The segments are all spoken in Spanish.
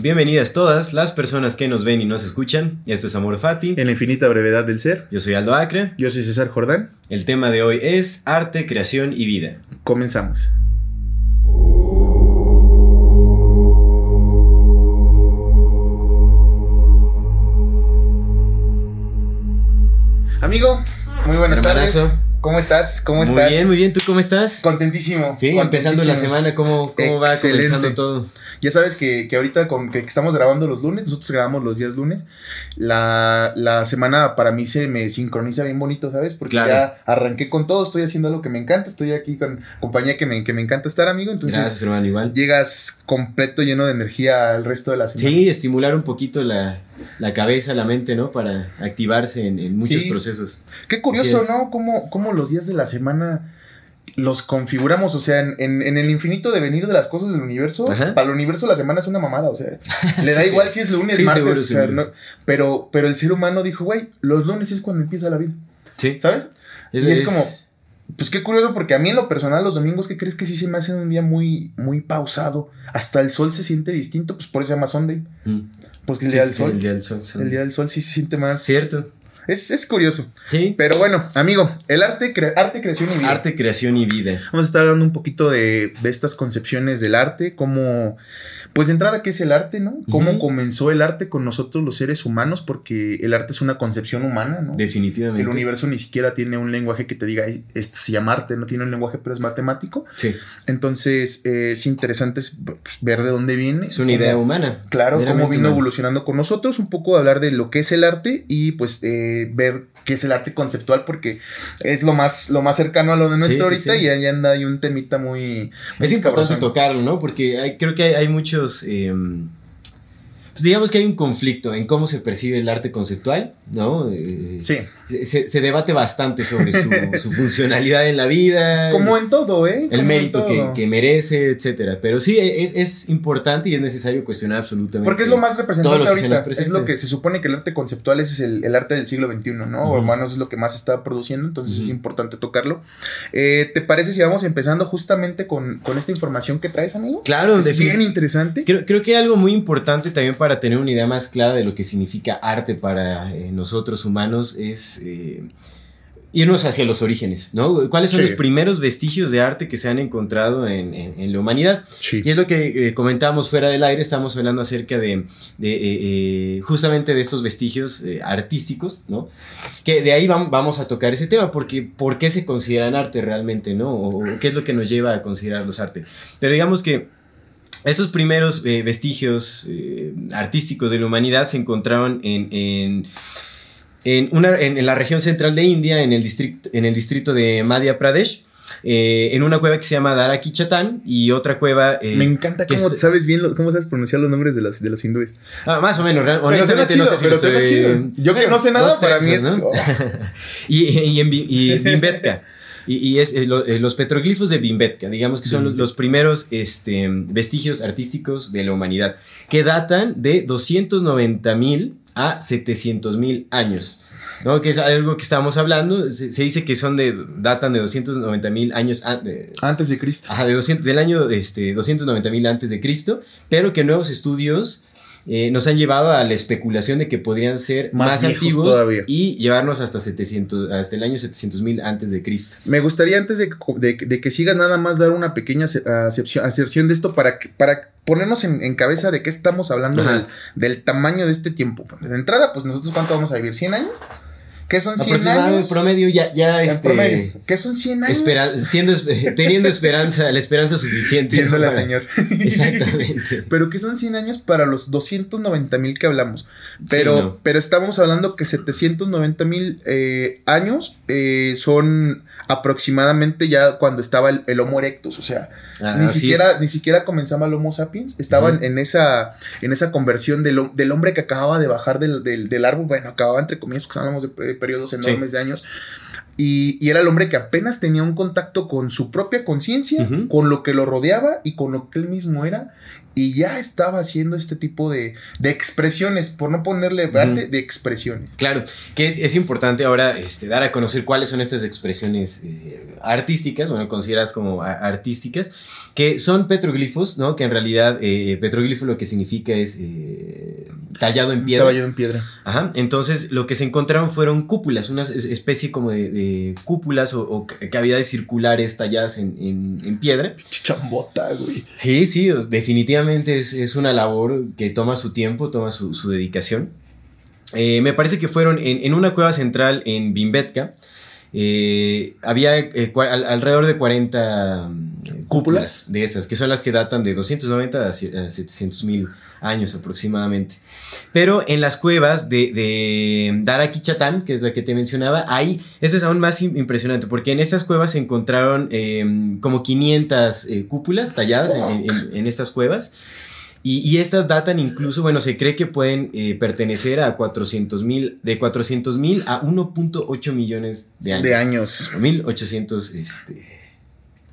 Bienvenidas todas las personas que nos ven y nos escuchan. Esto es Amor Fati. En la infinita brevedad del ser. Yo soy Aldo Acre. Yo soy César Jordán. El tema de hoy es arte, creación y vida. Comenzamos. Amigo, muy buenas tardes. ¿Cómo estás? ¿Cómo Muy estás? bien, muy bien. ¿Tú cómo estás? Contentísimo. Sí, empezando la semana, ¿cómo, cómo va comenzando todo? Ya sabes que, que ahorita con que estamos grabando los lunes, nosotros grabamos los días lunes, la, la semana para mí se me sincroniza bien bonito, ¿sabes? Porque Claro. ya arranqué con todo, estoy haciendo algo que me encanta, estoy aquí con compañía que me, que me encanta estar, amigo. Entonces Gracias, hermano, igual. llegas completo, lleno de energía el resto de la semana. Sí, estimular un poquito la, la cabeza, la mente, ¿no? Para activarse en, en muchos Sí. procesos. Qué curioso. ¿no? Cómo, cómo los días de la semana los configuramos, o sea, en, en- en el infinito de venir de las cosas del universo, Ajá. para el universo la semana es una mamada, o sea, le da Sí, igual sí. si es lunes, Sí, martes, seguro, o sea, seguro. no- pero, pero el ser humano dijo, güey, los lunes es cuando empieza la vida, Sí. ¿sabes? y es como, pues qué curioso, porque a mí en lo personal los domingos, ¿qué crees que sí se me hace un día muy, muy pausado? Hasta el sol se siente distinto, pues por eso se llama Sunday, Mm. Pues el Sí, día del sí, sol. El día del sol. El día del sol sí se siente más... Cierto. Es, es curioso. Sí. Pero bueno, amigo, el arte, cre- arte creación y vida. Arte, creación y vida. Vamos a estar hablando un poquito de, de estas concepciones del arte, cómo, pues de entrada, ¿qué es el arte, no? Cómo comenzó el arte con nosotros los seres humanos, porque el arte es una concepción humana, ¿no? Definitivamente. El universo ni siquiera tiene un lenguaje que te diga, "Ay, esto se llama arte, no tiene un lenguaje, pero es matemático. Sí. Entonces, eh, es interesante pues, ver de dónde viene. Es una cómo- idea humana. Claro, cómo vino humana. evolucionando con nosotros, un poco hablar de lo que es el arte y pues eh, ver qué es el arte conceptual, porque es lo más, lo más cercano a lo de nuestro sí, ahorita sí. y ahí anda hay un temita muy... muy Es importante tocarlo, ¿no? Porque hay- creo que hay, hay muchos. eh, pues digamos que hay un conflicto en cómo se percibe el arte conceptual, ¿no? Eh, Sí, se, se debate bastante sobre su, su funcionalidad en la vida. como en todo, ¿eh? Como el mérito que, que merece, etcétera. Pero sí, es, es importante y es necesario cuestionar absolutamente. Porque es lo más representante lo ahorita. Es lo que se supone que el arte conceptual es el, el arte del siglo XXI, ¿no? O hermanos es lo que más está produciendo, entonces es importante tocarlo. Eh, ¿Te parece si vamos empezando justamente con, con esta información que traes, amigo? Claro, es bien interesante. Creo, creo que hay algo muy importante también para tener una idea más clara de lo que significa arte para eh, nosotros humanos es eh, irnos hacia los orígenes, ¿no? ¿Cuáles son Sí. los primeros vestigios de arte que se han encontrado en, en- en la humanidad? Sí. Y es lo que eh, comentábamos fuera del aire, estamos hablando acerca de, de, eh, eh, justamente de estos vestigios eh, artísticos, ¿no? Que de ahí vam- vamos a tocar ese tema, porque ¿por qué se consideran arte realmente, ¿no? O, o qué es lo que nos lleva a considerarlos arte. Pero digamos que estos primeros eh, vestigios eh, artísticos de la humanidad se encontraron en, en, en una, en, en la región central de India, en el distrito, en el distrito de Madhya Pradesh, eh, en una cueva que se llama Daraki Chatan y otra cueva... eh, Me encanta que cómo está- sabes bien, lo- cómo sabes pronunciar los nombres de los, de los hindúes. Ah, más o menos, honestamente chido, no sé si pero. Yo que no sé nada, para mí es... oh, y, y en Bi- y Bimbetka. Y, y es eh, lo- eh, los petroglifos de Bimbetka, digamos que son los, los primeros este, vestigios artísticos de la humanidad, que datan de 290 mil a 700 mil años. ¿no? Que es algo que estábamos hablando. Se, se dice que son de. datan de 290 mil años. de- Antes de Cristo. Ajá, de 200 del año este, 290 mil antes de Cristo, pero que nuevos estudios eh, nos han llevado a la especulación de que podrían ser Más más, antiguos todavía. y llevarnos hasta 700, hasta el año 700 mil antes de Cristo. Me gustaría antes de, de- de que sigas nada más dar una pequeña ace- acepción, de esto para, para ponernos en, en cabeza de qué estamos hablando del, del tamaño de este tiempo. De entrada, pues nosotros cuánto vamos a vivir, 100 años. ¿Qué son 100 Aproximado, años? promedio, ya, ya En este, promedio. ¿Qué son 100 años? espera- siendo, esp- teniendo esperanza, la esperanza suficiente. Entiéndola, para- señor. Exactamente. Pero que son 100 años para los 290 mil que hablamos. Pero, Sí, no. pero estamos hablando que 790 mil eh, años eh, son aproximadamente ya cuando estaba el, el Homo erectus. O sea, Ah, ni, siquiera, ni siquiera comenzaba el Homo sapiens. Estaban en, esa, en esa conversión del, del hombre que acababa de bajar del, del- del árbol. Bueno, acababa entre comillas, porque hablamos de periodos enormes de años. Y, y era el hombre que apenas tenía un contacto con su propia conciencia, Ujú. con lo que lo rodeaba y con lo que él mismo era. Y ya estaba haciendo este tipo de, de expresiones, por no ponerle arte, de expresiones. Claro, que es, es importante ahora este, dar a conocer cuáles son estas expresiones eh, artísticas, bueno, consideradas como artísticas, que son petroglifos, ¿no? Que en realidad eh, petroglifo lo que significa es eh, tallado en piedra. Yo en piedra. Ajá, entonces lo que se encontraron fueron cúpulas, una es- especie como de, de cúpulas o, o cavidades circulares talladas en, en- en piedra. Chambota, güey. Sí, sí, definitivamente es, es una labor que toma su tiempo, toma su, su dedicación. Eh, me parece que fueron en, en una cueva central en Bimbetka. eh, había eh, al- alrededor de 40 mm, cúpulas de estas, que son las que datan de 290 a sie- a 700 mil años aproximadamente. Pero en las cuevas de, de Darakichatán, que es la que te mencionaba, ahí, eso es aún más im- impresionante, porque en estas cuevas se encontraron eh, como 500 eh, cúpulas talladas en, en- en estas cuevas. Y, y estas datan incluso, bueno, se cree que pueden eh, pertenecer a 400 mil, de 400 mil a 1.8 millones de años. De años. 1800 este,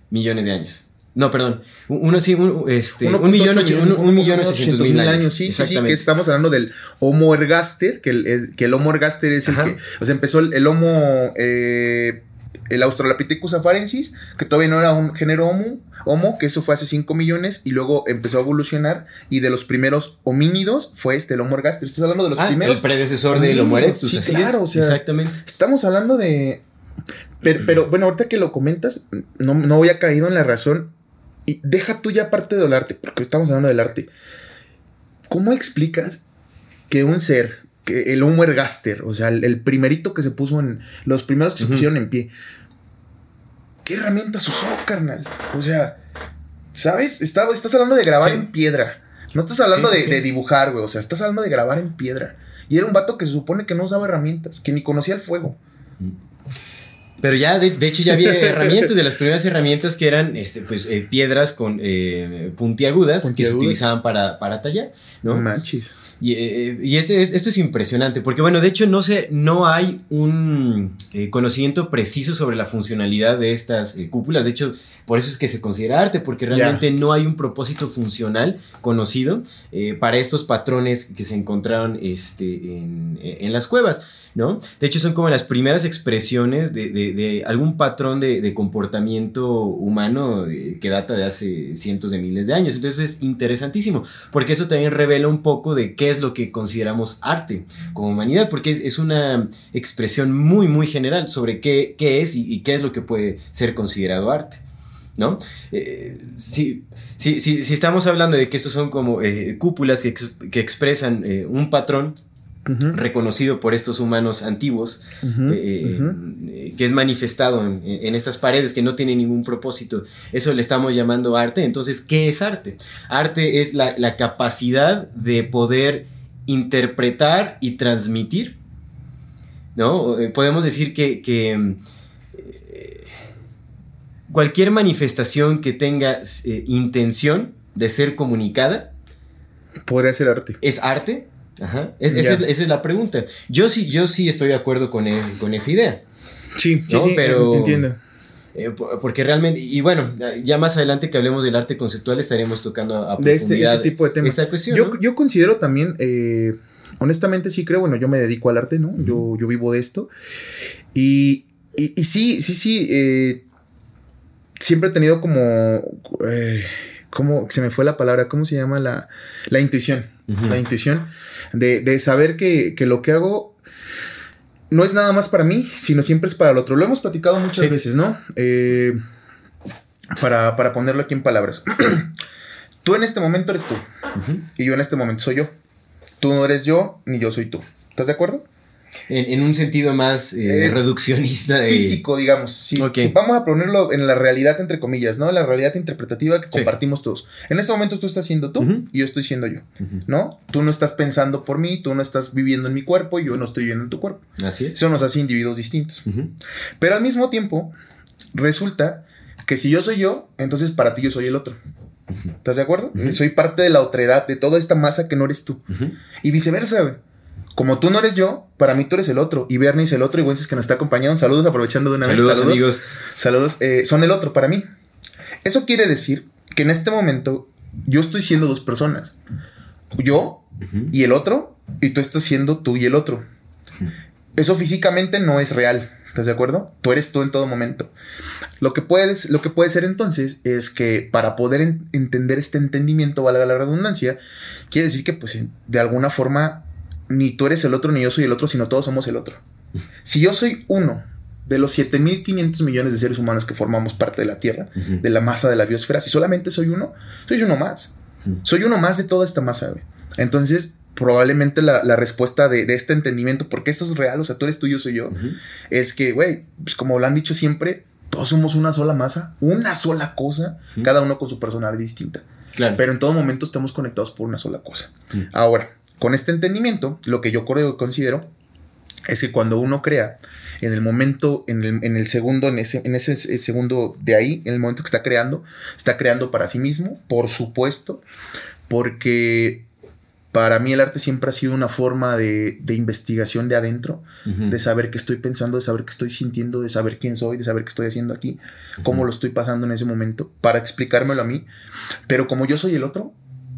millones de años. No, perdón. un- Uno sí, un, este, 1.8 un millón, ocho- un- un millón unos ochocientos mil años. Sí, sí, sí, que estamos hablando del Homo ergaster, que el, es- que el Homo ergaster es Ajá. el que, o sea, empezó el, el Homo, eh, el Australopithecus afarensis, que todavía no era un género Homo, Homo, que eso fue hace 5 millones y luego empezó a evolucionar y de los primeros homínidos fue este, el Homo ergaster. Estás hablando de los Ah, primeros. el predecesor del Homo erectus. sí, así claro, es. o sea, Exactamente. Estamos hablando de. Pero, pero, bueno, ahorita que lo comentas, no, no voy a caído en la razón. Y deja tú ya parte del arte, porque estamos hablando del arte. ¿Cómo explicas que un ser, que el Homo ergaster, o sea, el, el primerito que se puso en. Los primeros que se pusieron en pie. ¿Qué herramientas usó, carnal? O sea, ¿sabes? Está- estás hablando de grabar Sí. en piedra. No estás hablando sí, de, sí. de dibujar, güey. O sea, estás hablando de grabar en piedra. Y era un vato que se supone que no usaba herramientas, que ni conocía el fuego. Pero ya, de, de hecho, ya había herramientas, de las primeras herramientas que eran este, pues, eh, piedras con eh, puntiagudas, que se utilizaban para, para tallar, ¿no? Manches. Y, eh, y este es- esto es impresionante, porque bueno, de hecho no sé, no hay un eh, conocimiento preciso sobre la funcionalidad de estas eh, cúpulas, de hecho por eso es que se considera arte, porque realmente no hay un propósito funcional conocido eh, para estos patrones que se encontraron este, en, en las cuevas. ¿No? De hecho, son como las primeras expresiones de, de- algún patrón de, de comportamiento humano eh, que data de hace cientos de miles de años. Entonces es interesantísimo porque eso también revela un poco de qué es lo que consideramos arte como humanidad, porque es, es una expresión muy, muy general sobre qué, qué es y, qué es lo que puede ser considerado arte. ¿No? Si, si, si, estamos hablando de que estos son como eh, cúpulas que, que expresan eh, un patrón Reconocido por estos humanos antiguos, eh, eh, que es manifestado en, en estas paredes que no tienen ningún propósito. Eso le estamos llamando arte. Entonces, ¿qué es arte? Arte es la, la capacidad de poder interpretar y transmitir. ¿No? Eh, Podemos decir que, que, mm, cualquier manifestación que tenga eh, intención de ser comunicada Podría ser arte. ¿Es arte? Ajá. Es- esa, es, esa es la pregunta. Yo sí, yo sí estoy de acuerdo con, el- con esa idea. Sí, sí, No, sí, pero- entiendo. Eh, por- porque realmente, y bueno, ya más adelante que hablemos del arte conceptual estaremos tocando a, a De este, profundidad este tipo de temas. esta cuestión. Yo, ¿no? yo considero también, eh, honestamente sí creo, bueno, yo me dedico al arte, ¿no? yo, yo vivo de esto. Y, y, y sí, sí, sí, eh, siempre he tenido como, ¿cómo se me fue la palabra? ¿Cómo se llama? La, la intuición. La intuición de, de saber que, que lo que hago no es nada más para mí, sino siempre es para el otro. Lo hemos platicado muchas Sí. veces, ¿no? Eh, para, para ponerlo aquí en palabras. tú en este momento eres tú. Y yo en este momento soy yo. Tú no eres yo, ni yo soy tú. ¿Estás de acuerdo? En, un sentido más eh, eh, reduccionista. Físico, digamos. Si, vamos a ponerlo en la realidad, entre comillas, ¿no? La realidad interpretativa que compartimos todos. En este momento tú estás siendo tú y yo estoy siendo yo, ¿no? Tú no estás pensando por mí, tú no estás viviendo en mi cuerpo y yo no estoy viviendo en tu cuerpo. Así es. Eso nos hace individuos distintos. Pero al mismo tiempo, resulta que si yo soy yo, entonces para ti yo soy el otro. ¿Estás de acuerdo? Soy parte de la otredad, de toda esta masa que no eres tú. Y viceversa, güey. Como tú no eres yo, para mí tú eres el otro. Y Bernie es el otro. Y Wences que nos está acompañando. Saludos, aprovechando de una vez. Saludos, amigos. Saludos. Eh, son el otro para mí. Eso quiere decir que en este momento yo estoy siendo dos personas. Yo y el otro. Y tú estás siendo tú y el otro. Eso físicamente no es real. ¿Estás de acuerdo? Tú eres tú en todo momento. Lo que, puedes, lo que puede ser entonces es que para poder entender este entendimiento, valga la redundancia, quiere decir que pues de alguna forma ni tú eres el otro ni yo soy el otro, sino todos somos el otro. Si yo soy uno de los 7.500 millones de seres humanos que formamos parte de la Tierra, de la masa de la biosfera, si solamente soy uno, soy uno más. Soy uno más de toda esta masa. Entonces, probablemente la, respuesta de, este entendimiento, porque esto es real, o sea, tú eres tú, yo soy yo, es que, güey, pues como lo han dicho siempre, todos somos una sola masa, una sola cosa, cada uno con su personalidad distinta. Claro. Pero en todo momento estamos conectados por una sola cosa. Ahora, con este entendimiento, lo que yo creo, considero es que cuando uno crea, en el momento, en el, segundo, en ese, en ese segundo de ahí, en el momento que está creando, está creando para sí mismo, por supuesto, porque para mí el arte siempre ha sido una forma de, investigación de adentro, de saber qué estoy pensando, de saber qué estoy sintiendo, de saber quién soy, de saber qué estoy haciendo aquí, cómo lo estoy pasando en ese momento, para explicármelo a mí. Pero como yo soy el otro,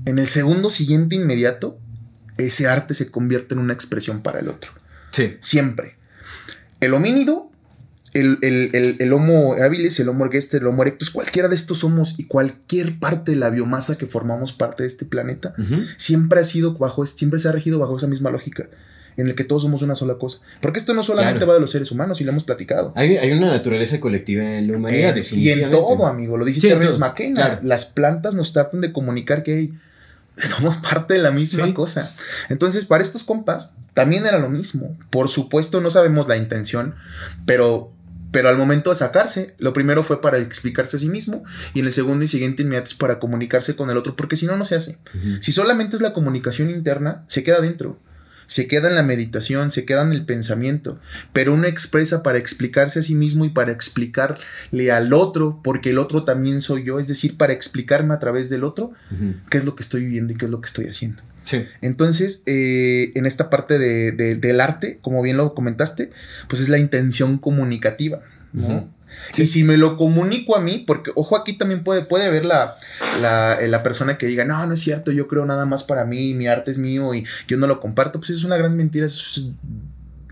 en el segundo siguiente inmediato, ese arte se convierte en una expresión para el otro. Sí. Siempre. El homínido el, el, el, Homo habilis, el Homo ergueste, el Homo erectus, cualquiera de estos somos y cualquier parte de la biomasa que formamos parte de este planeta, siempre ha sido bajo, siempre se ha regido bajo esa misma lógica en el que todos somos una sola cosa. Porque esto no solamente va de los seres humanos y lo hemos platicado. Hay, una naturaleza colectiva en la humanidad, definitivamente. Eh, y en todo, amigo, lo dice Terence McKenna. Las plantas nos tratan de comunicar que hay somos parte de la misma cosa. Entonces, para estos compas, también era lo mismo. Por supuesto, no sabemos la intención, pero pero al momento de sacarse, lo primero fue para explicarse a sí mismo y en el segundo y siguiente inmediato es para comunicarse con el otro, porque si no, no se hace. Si solamente es la comunicación interna, se queda dentro. Se queda en la meditación, se queda en el pensamiento, pero uno expresa para explicarse a sí mismo y para explicarle al otro, porque el otro también soy yo, es decir, para explicarme a través del otro qué es lo que estoy viviendo y qué es lo que estoy haciendo. Entonces, eh, en esta parte del arte, como bien lo comentaste, pues es la intención comunicativa, Y si me lo comunico a mí, porque ojo, aquí también puede, puede haber la, la, eh, la, persona que diga, no, no es cierto, yo creo nada más para mí, mi arte es mío y yo no lo comparto, pues es una gran mentira, es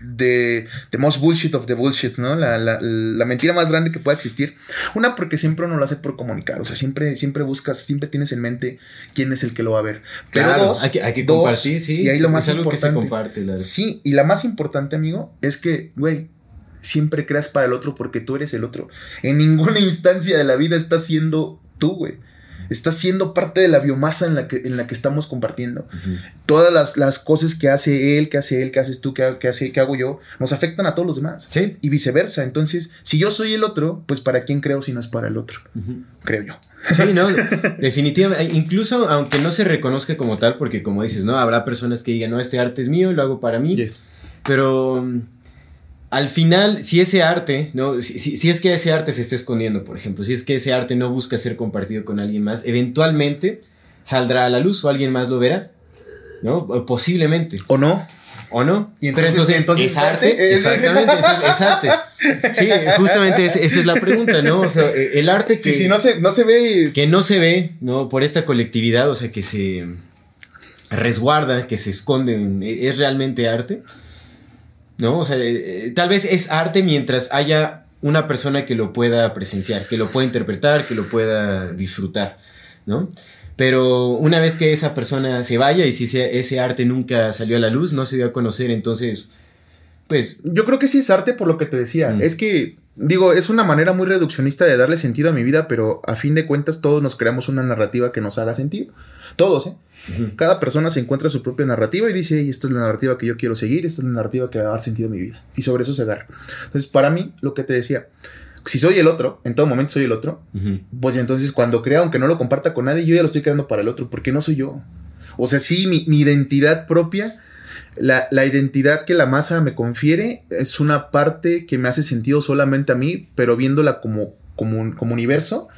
de the most bullshit of the bullshit, ¿no? La, mentira más grande que pueda existir. Una, porque siempre uno lo hace por comunicar, o sea, siempre, siempre buscas, siempre tienes en mente quién es el que lo va a ver. Pero dos, hay que, compartir, sí. Y ahí lo más importante. Que se comparte, Sí, y la más importante, amigo, es que, güey, siempre creas para el otro porque tú eres el otro. En ninguna instancia de la vida estás siendo tú, güey está siendo parte de la biomasa en la que, en la que estamos compartiendo. Todas las, las, cosas que hace él, que hace él, que haces tú, que, hace, que hago yo, nos afectan a todos los demás. Sí. Y viceversa. Entonces, si yo soy el otro, pues ¿para quién creo si no es para el otro? Creo yo. Sí, no, definitivamente. Incluso aunque no se reconozca como tal, porque como dices, ¿no? Habrá personas que digan, no, este arte es mío, lo hago para mí. Pero al final, si ese arte, ¿no? Si, es que ese arte se está escondiendo, por ejemplo, si es que ese arte no busca ser compartido con alguien más, eventualmente saldrá a la luz o alguien más lo verá, ¿no? posiblemente. ¿O no? ¿O no? ¿Y entonces, Pero entonces, ¿es arte? Exactamente, es arte. Sí, justamente esa es la pregunta, ¿no? O sea, e, el arte que... Sí, sí, no se, no se ve... Que no se ve, ¿no? Por esta colectividad, o sea, que se resguarda, que se esconde, ¿es realmente arte? ¿No? O sea, eh, eh, tal vez es arte mientras haya una persona que lo pueda presenciar, que lo pueda interpretar, que lo pueda disfrutar, ¿no? Pero una vez que esa persona se vaya y si ese, arte nunca salió a la luz, no se dio a conocer, entonces, pues... Yo creo que sí es arte por lo que te decía. Mm. Es que digo, es una manera muy reduccionista de darle sentido a mi vida, pero a fin de cuentas todos nos creamos una narrativa que nos haga sentido. Todos, ¿eh? Cada persona se encuentra su propia narrativa y dice, esta es la narrativa que yo quiero seguir, esta es la narrativa que va a dar sentido a mi vida. Y sobre eso se agarra. Entonces, para mí, lo que te decía, si soy el otro, en todo momento soy el otro, pues entonces cuando crea, aunque no lo comparta con nadie, yo ya lo estoy creando para el otro, porque no soy yo. O sea, sí, mi, identidad propia, la, identidad que la masa me confiere, es una parte que me hace sentido solamente a mí, pero viéndola como, como, como universo,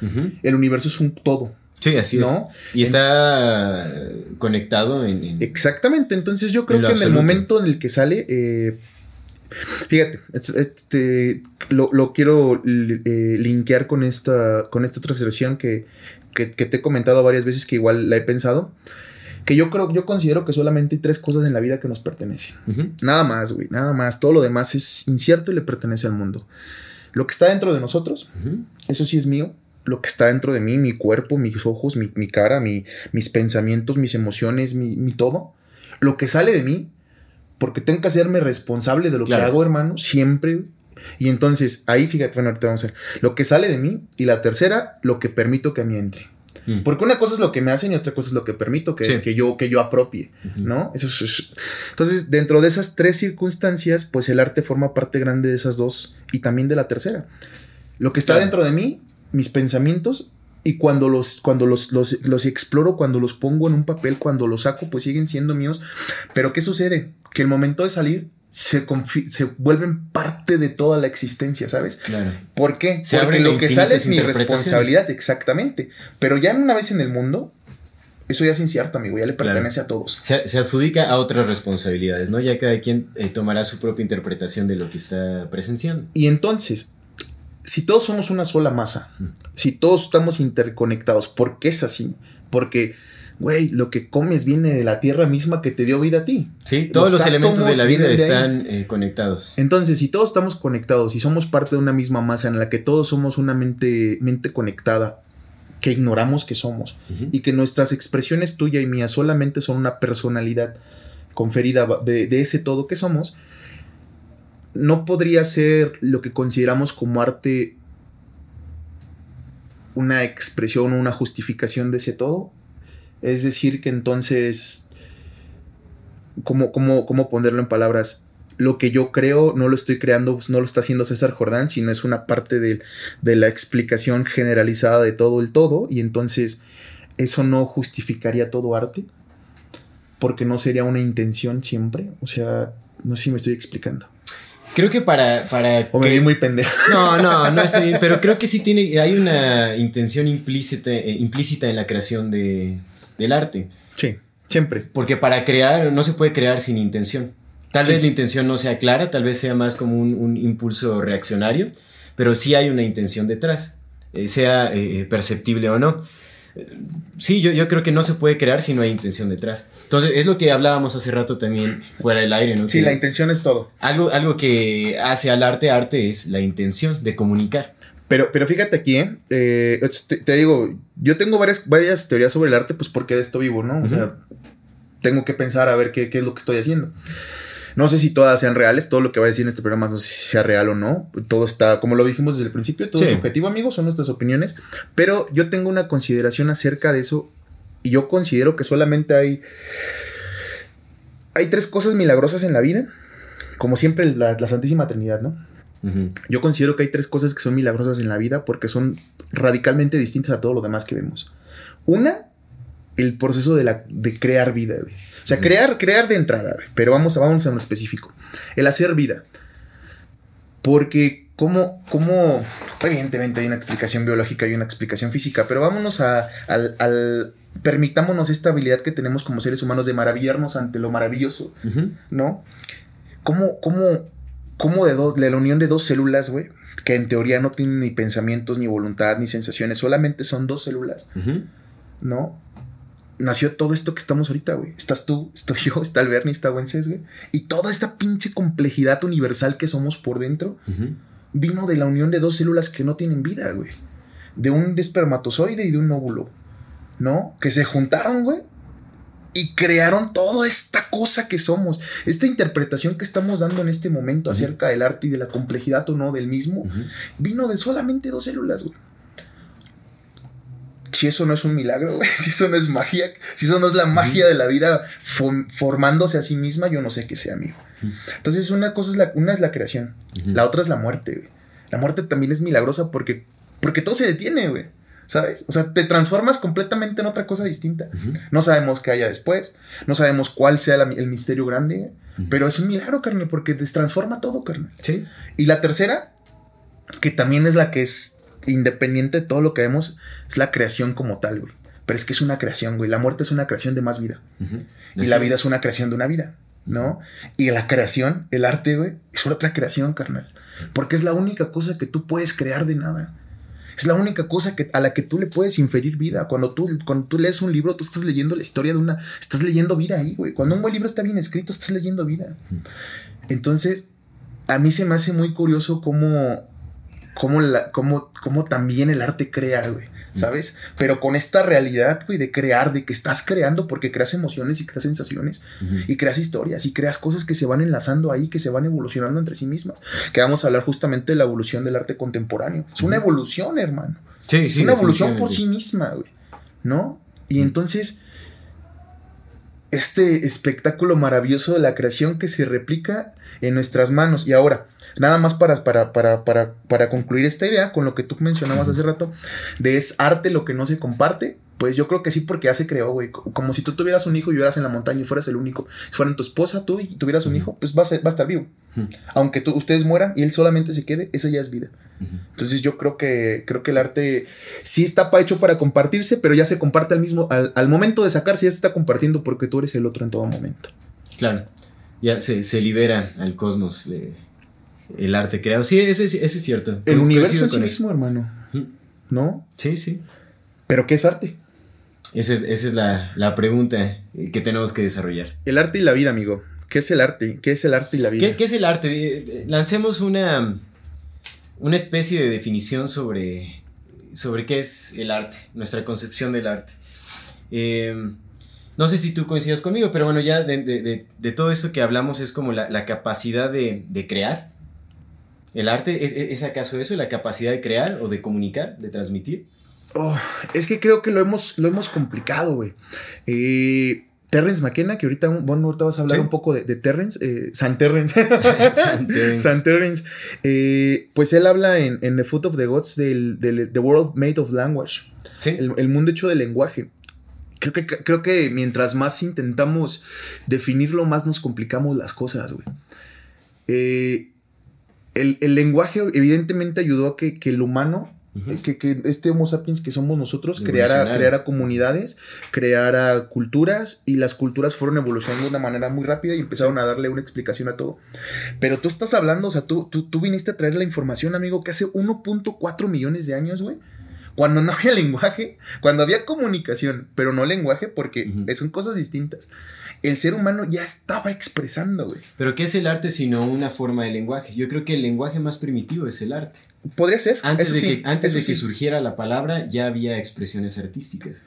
el universo es un todo. Sí, así ¿no? es. Y está conectado en, Exactamente. Entonces yo creo que en el momento en el que sale. Eh, fíjate, este, lo, quiero eh, linkear con esta, con esta otra situación que, que, te he comentado varias veces que igual la he pensado. Que yo creo, yo considero que solamente hay tres cosas en la vida que nos pertenecen. Nada más, güey, nada más. Todo lo demás es incierto y le pertenece al mundo. Lo que está dentro de nosotros, eso sí es mío lo que está dentro de mí, mi cuerpo, mis ojos, mi, cara, mis pensamientos, mis emociones, mi, todo. Lo que sale de mí, porque tengo que hacerme responsable de lo que hago, hermano, siempre. Y entonces, ahí fíjate, bueno, ahorita vamos a ver. Lo que sale de mí. Y la tercera, lo que permito que a mí entre. Mm. Porque una cosa es lo que me hacen y otra cosa es lo que permito que, que yo, que yo apropie, ¿no? Eso es, Entonces, dentro de esas tres circunstancias, pues el arte forma parte grande de esas dos y también de la tercera. Lo que está dentro de mí mis pensamientos y cuando los, cuando los, los, exploro, cuando los pongo en un papel, cuando los saco, pues siguen siendo míos. Pero ¿qué sucede? Que el momento de salir se, se vuelven parte de toda la existencia, ¿sabes? Claro. ¿Por qué? Porque lo que sale es mi responsabilidad, exactamente. Pero ya una vez en el mundo, eso ya es incierto, amigo, ya le pertenece a todos. Se, se, adjudica a otras responsabilidades, ¿no? Ya cada quien eh, tomará su propia interpretación de lo que está presenciando. Y entonces, si todos somos una sola masa, si todos estamos interconectados, ¿por qué es así? Porque, güey, lo que comes viene de la tierra misma que te dio vida a ti. Sí, todos los, elementos de la vida están eh, conectados. Entonces, si todos estamos conectados y somos parte de una misma masa en la que todos somos una mente, mente conectada, que ignoramos que somos, y que nuestras expresiones tuya y mía solamente son una personalidad conferida de, de ese todo que somos, no podría ser lo que consideramos como arte una expresión o una justificación de ese todo. Es decir, que entonces, ¿cómo, cómo, ponerlo en palabras? Lo que yo creo no lo estoy creando, pues, no lo está haciendo César Jordán, sino es una parte de, de la explicación generalizada de todo el todo, y entonces eso no justificaría todo arte, porque no sería una intención siempre. O sea, no sé si me estoy explicando. Creo que para. para o me vi muy pendejo. No, no, no está bien. Pero creo que sí tiene. Hay una intención implícita, eh, implícita en la creación de, del arte. Sí, siempre. Porque para crear, no se puede crear sin intención. Tal vez la intención no sea clara, tal vez sea más como un, impulso reaccionario, pero sí hay una intención detrás, eh, sea eh, perceptible o no. Sí, yo, yo creo que no se puede crear si no hay intención detrás. Entonces, es lo que hablábamos hace rato también fuera del aire, ¿no? Sí, la intención es todo. Algo, algo que hace al arte arte es la intención de comunicar. Pero, pero fíjate aquí, ¿eh? eh te, digo, yo tengo varias, varias teorías sobre el arte, pues porque de esto vivo, ¿no? O sea, tengo que pensar a ver qué, qué es lo que estoy haciendo. No sé si todas sean reales, todo lo que va a decir en este programa no sé si sea real o no. Todo está, como lo dijimos desde el principio, todo es subjetivo, amigos, son nuestras opiniones. Pero yo tengo una consideración acerca de eso y yo considero que solamente hay. Hay tres cosas milagrosas en la vida. Como siempre, la, Santísima Trinidad, ¿no? Yo considero que hay tres cosas que son milagrosas en la vida porque son radicalmente distintas a todo lo demás que vemos. Una, el proceso de, la, de crear vida, güey. O sea, crear, crear de entrada, pero vamos a, vamos a un específico. El hacer vida. Porque, ¿cómo, cómo, evidentemente hay una explicación biológica y una explicación física, pero vámonos a, al, permitámonos esta habilidad que tenemos como seres humanos de maravillarnos ante lo maravilloso, ¿no? ¿Cómo, cómo, cómo de, dos, de la unión de dos células, güey, que en teoría no tienen ni pensamientos, ni voluntad, ni sensaciones, solamente son dos células, ¿no? Nació todo esto que estamos ahorita, güey. Estás tú, estoy yo, está el Bernie, está Wences, güey. Y toda esta pinche complejidad universal que somos por dentro vino de la unión de dos células que no tienen vida, güey. De un espermatozoide y de un óvulo, ¿no? Que se juntaron, güey. y crearon toda esta cosa que somos. Esta interpretación que estamos dando en este momento acerca del arte y de la complejidad o no del mismo, vino de solamente dos células, güey. Si eso no es un milagro, güey, si eso no es magia, si eso no es la magia de la vida formándose a sí misma, yo no sé qué sea, amigo. Entonces, una cosa es la, una es la creación, la otra es la muerte, güey. La muerte también es milagrosa porque, porque todo se detiene, güey. ¿Sabes? O sea, te transformas completamente en otra cosa distinta. No sabemos qué haya después, no sabemos cuál sea el misterio grande, pero es un milagro, carnal, porque te transforma todo, carnal. Sí. Y la tercera, que también es la que es independiente de todo lo que vemos, es la creación como tal, güey. Pero es que es una creación, güey. La muerte es una creación de más vida. Y la vida es una creación de una vida, ¿no? Y la creación, el arte, güey, es otra creación, carnal. Porque es la única cosa que tú puedes crear de nada. Es la única cosa que, a la que tú le puedes inferir vida. Cuando tú, cuando tú lees un libro, tú estás leyendo la historia de una. Estás leyendo vida ahí, güey. Cuando un buen libro está bien escrito, estás leyendo vida. Entonces, a mí se me hace muy curioso cómo. Cómo, la, cómo, cómo también el arte crea, güey. ¿sabes? Pero con esta realidad, güey, de crear, de que estás creando porque creas emociones y creas sensaciones y creas historias y creas cosas que se van enlazando ahí, que se van evolucionando entre sí mismas. Que vamos a hablar justamente de la evolución del arte contemporáneo. Es una evolución, hermano. Sí, es una evolución por sí misma, güey. ¿No? Y entonces este espectáculo maravilloso de la creación que se replica en nuestras manos. Y ahora, nada más para, para, para, para, para concluir esta idea con lo que tú mencionabas hace rato, de es arte lo que no se comparte, pues yo creo que sí, porque ya se creó, güey. Como si tú tuvieras un hijo y vivieras en la montaña y fueras el único. Si fueran tu esposa, tú y tuvieras un hijo, pues va a, va a estar vivo. Aunque tú, ustedes mueran y él solamente se quede, esa ya es vida. Entonces yo creo que, creo que el arte sí está hecho para compartirse, pero ya se comparte al mismo, al, momento de sacarse, ya se está compartiendo porque tú eres el otro en todo momento. Claro, ya se, se libera al cosmos el arte creado. Sí, eso es, es cierto. El universo en sí mismo, hermano. ¿No? Sí, sí. ¿Pero qué es arte? Esa es, la, pregunta que tenemos que desarrollar. El arte y la vida, amigo. ¿Qué es el arte? ¿Qué es el arte y la vida? ¿Qué, es el arte? Eh, lancemos una, una especie de definición sobre, sobre qué es el arte, nuestra concepción del arte. Em, no sé si tú coincidas conmigo, pero bueno, ya de, todo esto que hablamos es como la, capacidad de, crear. ¿El arte ¿es, es, acaso eso, la capacidad de crear o de comunicar, de transmitir? Oh, es que creo que lo hemos, lo hemos complicado, güey. Eh, Terrence McKenna, que ahorita, bueno, ahorita vas a hablar un poco de, Terrence, eh, San Terrence. San Terrence. Eh, pues él habla en, The Foot of the Gods del, The World Made of Language. El, mundo hecho de lenguaje. Creo que, creo que mientras más intentamos definirlo, más nos complicamos las cosas, güey. El, lenguaje evidentemente ayudó a que, que el humano que, este Homo sapiens que somos nosotros creara, creara comunidades, creara culturas y las culturas fueron evolucionando de una manera muy rápida y empezaron a darle una explicación a todo. Pero tú estás hablando, o sea, tú, tú, tú viniste a traer la información, amigo, que hace 1.4 millones de años, güey. Cuando no había lenguaje, cuando había comunicación, pero no lenguaje, porque son cosas distintas el ser humano ya estaba expresando, güey. Pero ¿qué es el arte sino una forma de lenguaje? Yo creo que el lenguaje más primitivo es el arte. Podría ser. Antes de, que, antes de que surgiera la palabra ya había expresiones artísticas.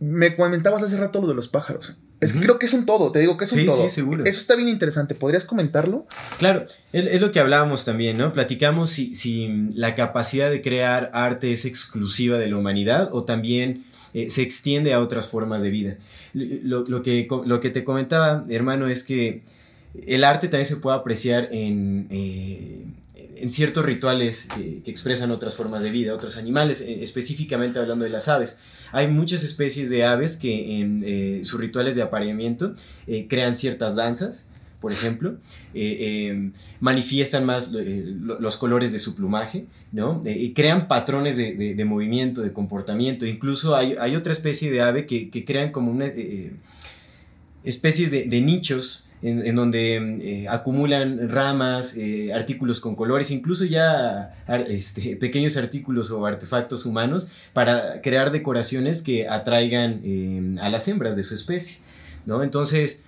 Me comentabas hace rato lo de los pájaros. Es que creo que es un todo, te digo que es un todo. Sí, seguro. Eso está bien interesante. ¿Podrías comentarlo? Claro, es, lo que hablábamos también, ¿no? Platicamos si, si la capacidad de crear arte es exclusiva de la humanidad o también eh, se extiende a otras formas de vida. Lo, que, lo que te comentaba, hermano, es que el arte también se puede apreciar en, eh, en ciertos rituales que expresan otras formas de vida, otros animales, eh, específicamente hablando de las aves. Hay muchas especies de aves que en sus rituales de apareamiento crean ciertas danzas por ejemplo, eh, em, manifiestan más eh, los colores de su plumaje, ¿no? Eh, crean patrones de, movimiento, de comportamiento. Incluso hay, otra especie de ave que, crean como una especies de, nichos en, donde em, acumulan ramas, artículos con colores, incluso ya este, pequeños artículos o artefactos humanos para crear decoraciones que atraigan em, a las hembras de su especie, ¿no? Entonces,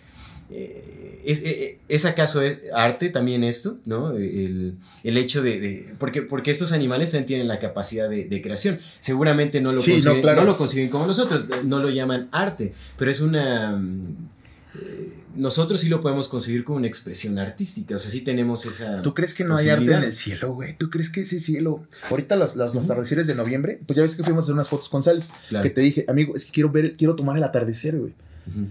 eh, ¿es, eh, ¿es, acaso arte también esto? ¿no? El, el hecho de... de porque, porque estos animales también tienen la capacidad de, de creación. Seguramente no lo, Sí, no, claro. no lo conciben como nosotros, no lo llaman arte, pero es una... eh, nosotros sí lo podemos concebir como una expresión artística, o sea, sí tenemos esa... ¿Tú crees que no hay arte en el cielo, güey? ¿Tú crees que ese cielo... Ahorita los, los, los atardeceres de noviembre, pues ya ves que fuimos a hacer unas fotos con Sal, Claro. que te dije, amigo, es que quiero ver, quiero tomar el atardecer, güey. Ujú.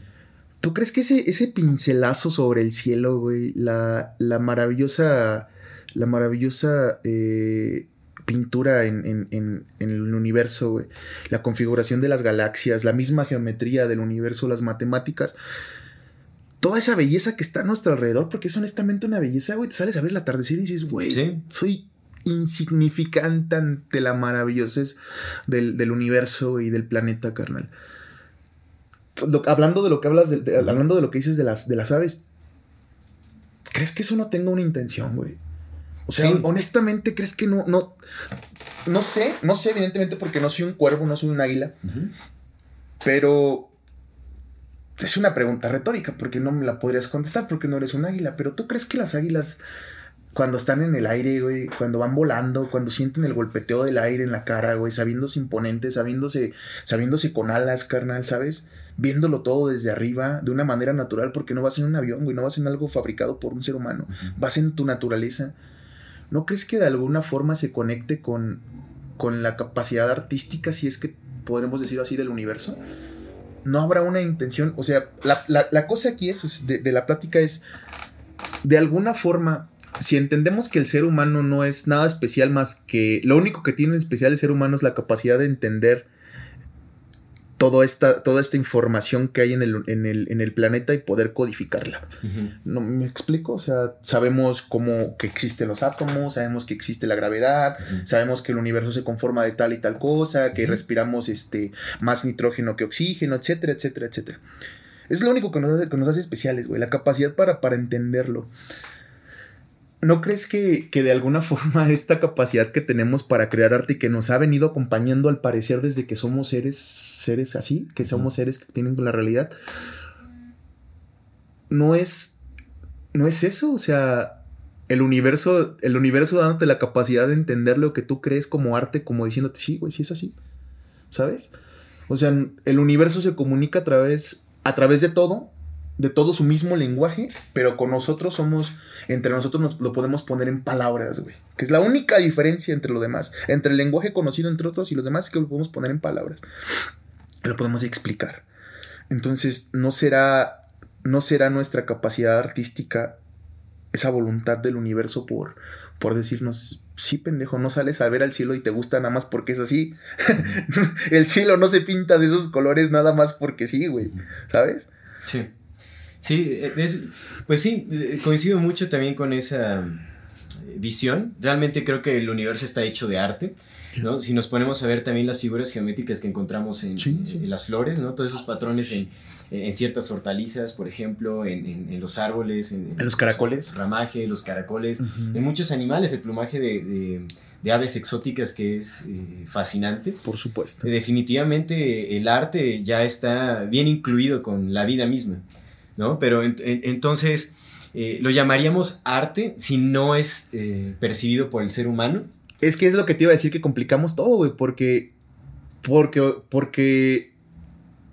¿Tú crees que ese, ese pincelazo sobre el cielo, güey, la, la maravillosa, la maravillosa eh, pintura en, en- en- en el universo, güey, la configuración de las galaxias, la misma geometría del universo, las matemáticas, toda esa belleza que está a nuestro alrededor, porque es honestamente una belleza, güey, te sales a ver el atardecer y dices, güey, Sí. soy insignificante ante la maravillosez del, del universo y del planeta, carnal. Lo- hablando de lo que hablas, de- de- hablando de lo que dices de las, de las aves, ¿crees que eso no tenga una intención, güey? O sea, Sí. honestamente, ¿crees que no, no, no sé, no sé, evidentemente, porque no soy un cuervo, no soy un águila, pero es una pregunta retórica, porque no me la podrías contestar, porque no eres un águila, pero ¿tú crees que las águilas, cuando están en el aire, güey, cuando van volando, cuando sienten el golpeteo del aire en la cara, güey, sabiéndose imponentes, sabiéndose, sabiéndose con alas, carnal, ¿sabes? Viéndolo todo desde arriba, de una manera natural, porque no vas en un avión, güey, no vas en algo fabricado por un ser humano, vas en tu naturaleza. ¿No crees que de alguna forma se conecte con, con la capacidad artística, si es que podremos decirlo así, del universo? No habrá una intención, o sea, la, la- la cosa aquí es, es de, de la plática es, de alguna forma, si entendemos que el ser humano no es nada especial más que, lo único que tiene en especial el ser humano es la capacidad de entender toda esta, toda esta información que hay en el, en el, en el planeta y poder codificarla. ¿No me explico? O sea, sabemos cómo que existen los átomos, sabemos que existe la gravedad, sabemos que el universo se conforma de tal y tal cosa, que respiramos este, más nitrógeno que oxígeno, etcétera, etcétera, etcétera. Es lo único que nos hace, que nos hace especiales, güey, la capacidad para, para entenderlo. ¿No crees que, que de alguna forma esta capacidad que tenemos para crear arte y que nos ha venido acompañando al parecer desde que somos seres, seres así, que somos seres que tienen la realidad, no es, no es eso? O sea, el universo, el universo dándote la capacidad de entender lo que tú crees como arte, como diciéndote, sí, güey, sí es así, ¿sabes? O sea, el universo se comunica a través, a través de todo, de todo su mismo lenguaje, pero con nosotros somos, entre nosotros nos lo podemos poner en palabras, güey. Que es la única diferencia entre lo demás, entre el lenguaje conocido entre otros y los demás, es que lo podemos poner en palabras. Lo podemos explicar. Entonces, no será, no será nuestra capacidad artística esa voluntad del universo por, por decirnos, sí, pendejo, no sales a ver al cielo y te gusta nada más porque es así. el cielo no se pinta de esos colores nada más porque sí, güey, ¿sabes? Sí. Sí, eh, es- pues sí, eh, coincido mucho también con esa eh, visión. Realmente creo que el universo está hecho de arte. ¿no? Si nos ponemos a ver también las figuras geométricas que encontramos en, Sí, sí. en las flores, ¿no? todos esos patrones en, en ciertas hortalizas, por ejemplo, en, en- en los árboles, en, En los caracoles. ramaje, los caracoles, Ujú. en muchos animales, el plumaje de, de- de aves exóticas que es eh, fascinante. Por supuesto. Definitivamente el arte ya está bien incluido con la vida misma, ¿no? Pero en- en- entonces eh, lo llamaríamos arte si no es eh, percibido por el ser humano. Es que es lo que te iba a decir que complicamos todo, güey, porque, porque, porque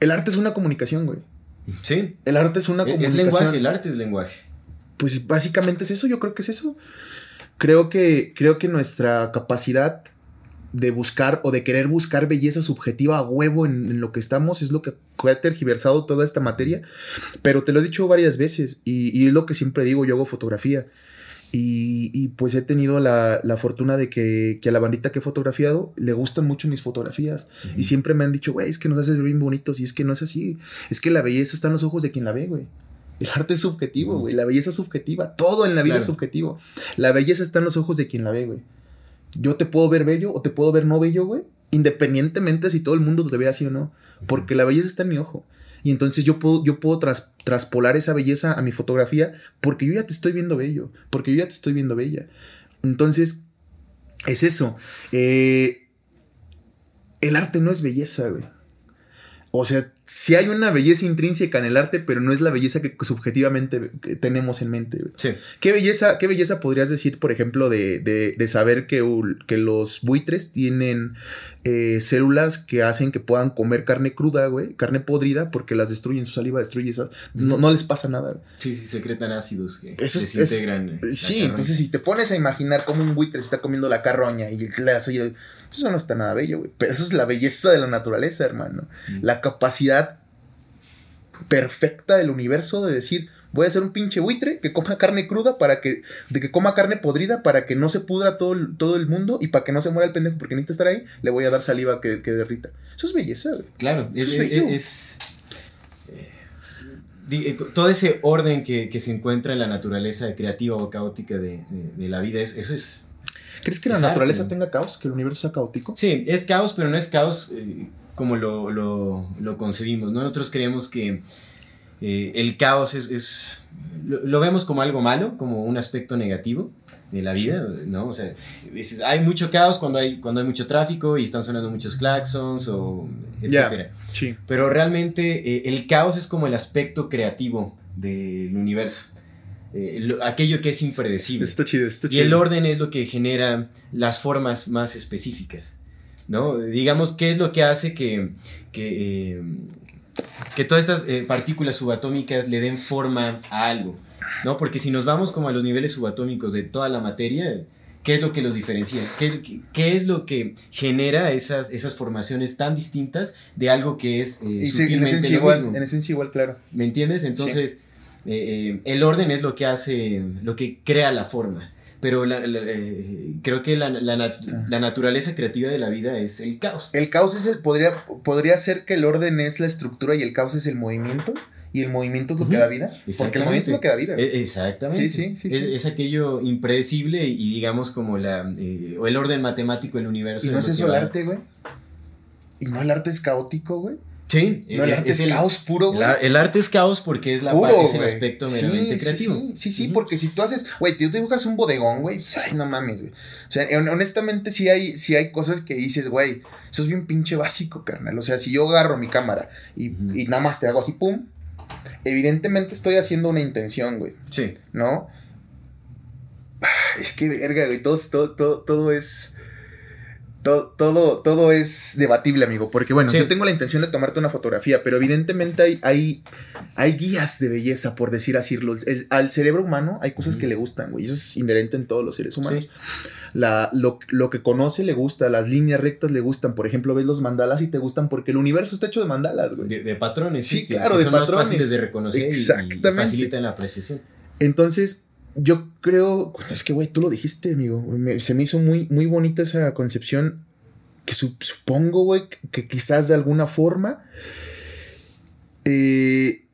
el arte es una comunicación, güey. Sí, El arte es una es comunicación. lenguaje, el arte es lenguaje. Pues básicamente es eso, yo creo que es eso. Creo que, creo que nuestra capacidad de buscar o de querer buscar belleza subjetiva a huevo en, en lo que estamos es lo que ha tergiversado toda esta materia. Pero te lo he dicho varias veces y, y es lo que siempre digo, yo hago fotografía. Y, y, pues he tenido la, la fortuna de que, que a la bandita que he fotografiado le gustan mucho mis fotografías. Y siempre me han dicho, güey, es que nos haces ver bien bonitos. Y es que no es así. Es que la belleza está en los ojos de quien la ve, güey. El arte es subjetivo, güey. La belleza es subjetiva. Todo en la vida Claro. es subjetivo. La belleza está en los ojos de quien la ve, güey. Yo te puedo ver bello o te puedo ver no bello, güey. Independientemente si todo el mundo te ve así o no. Porque la belleza está en mi ojo. Y entonces yo puedo, yo puedo tras- traspolar esa belleza a mi fotografía porque yo ya te estoy viendo bello. Porque yo ya te estoy viendo bella. Entonces, es eso. Eh, el arte no es belleza, güey. O sea, sí hay una belleza intrínseca en el arte, pero no es la belleza que subjetivamente tenemos en mente. Sí. ¿Qué belleza, ¿Qué belleza podrías decir, por ejemplo, de, de, de saber que, que, los buitres tienen eh, células que hacen que puedan comer carne cruda, güey, carne podrida, porque las destruyen, su saliva destruye esas, no, no, les pasa nada. Sí, sí, secretan ácidos que Eso es, desintegran. sí, entonces si te pones a imaginar cómo un buitre se está comiendo la carroña y le hace... Eso no está nada bello, güey. Pero eso es la belleza de la naturaleza, hermano. La capacidad perfecta del universo de decir, voy a hacer un pinche buitre que coma carne cruda para que, de que coma carne podrida para que no se pudra todo, todo el mundo y para que no se muera el pendejo porque necesita estar ahí, le voy a dar saliva que, derrita. Eso es belleza, güey. Claro, es, eh, eh, todo ese orden que, se encuentra en la naturaleza creativa o caótica de, la vida, eso es... ¿Crees que la naturaleza tenga caos? ¿Que el universo sea caótico? Sí, es caos, pero no es caos eh, como lo, lo, concebimos. Nosotros creemos que eh, el caos es, lo, vemos como algo malo, como un aspecto negativo de la vida, ¿no? O sea, hay mucho caos cuando hay, cuando hay mucho tráfico y están sonando muchos claxons o etcétera. sí. Pero realmente eh, el caos es como el aspecto creativo del universo. Eh, aquello que es impredecible. Está chido, está chido. Y el orden es lo que genera las formas más específicas. ¿no? Digamos, ¿qué es lo que hace que, que, que todas estas eh, partículas subatómicas le den forma a algo, ¿no? Porque si nos vamos como a los niveles subatómicos de toda la materia, ¿qué es lo que los diferencia? ¿Qué, qué es lo que genera esas, esas formaciones tan distintas de algo que es eh, en esencia igual, En esencia igual, claro. ¿Me entiendes? Entonces, eh, el orden es lo que hace, lo que crea la forma pero eh, creo que la, naturaleza creativa de la vida es el caos. El caos es el, podría, podría ser que el orden es la estructura y el caos es el movimiento. Y el movimiento es lo que da vida. Porque el movimiento es lo que da vida. E, exactamente. Sí, sí, sí. Es, aquello impredecible y digamos como la, eh, o el orden matemático del universo. ¿Y no es, eso el arte, güey? ¿Y no el arte es caótico, güey? Sí, el arte es, caos puro, güey. El, arte es caos porque es, la Puro, es el aspecto meramente creativo. Sí, sí, sí, porque si tú haces, güey, tú dibujas un bodegón, güey, pues, ay, no mames, güey. O sea, honestamente sí hay, sí hay cosas que dices, güey, eso es bien pinche básico, carnal. O sea, si yo agarro mi cámara y, y nada más te hago así, pum, evidentemente estoy haciendo una intención, güey. Sí. ¿No? Ah, es que, verga, güey, todo, todo, todo, todo es todo, todo, todo es debatible, amigo. Porque, bueno, yo tengo la intención de tomarte una fotografía, pero evidentemente hay, hay, hay guías de belleza, por decir así. al cerebro humano hay cosas que le gustan, güey. Eso es inherente en todos los seres humanos. La, lo, que conoce le gusta, las líneas rectas le gustan. Por ejemplo, ves los mandalas y te gustan porque el universo está hecho de mandalas, güey. De, patrones. Sí, claro, de patrones. Más fáciles de reconocer Exactamente. y facilitan la apreciación. Entonces, yo creo, es que, güey, tú lo dijiste, amigo. se me hizo muy, muy bonita esa concepción que supongo, güey, que, quizás de alguna forma eh,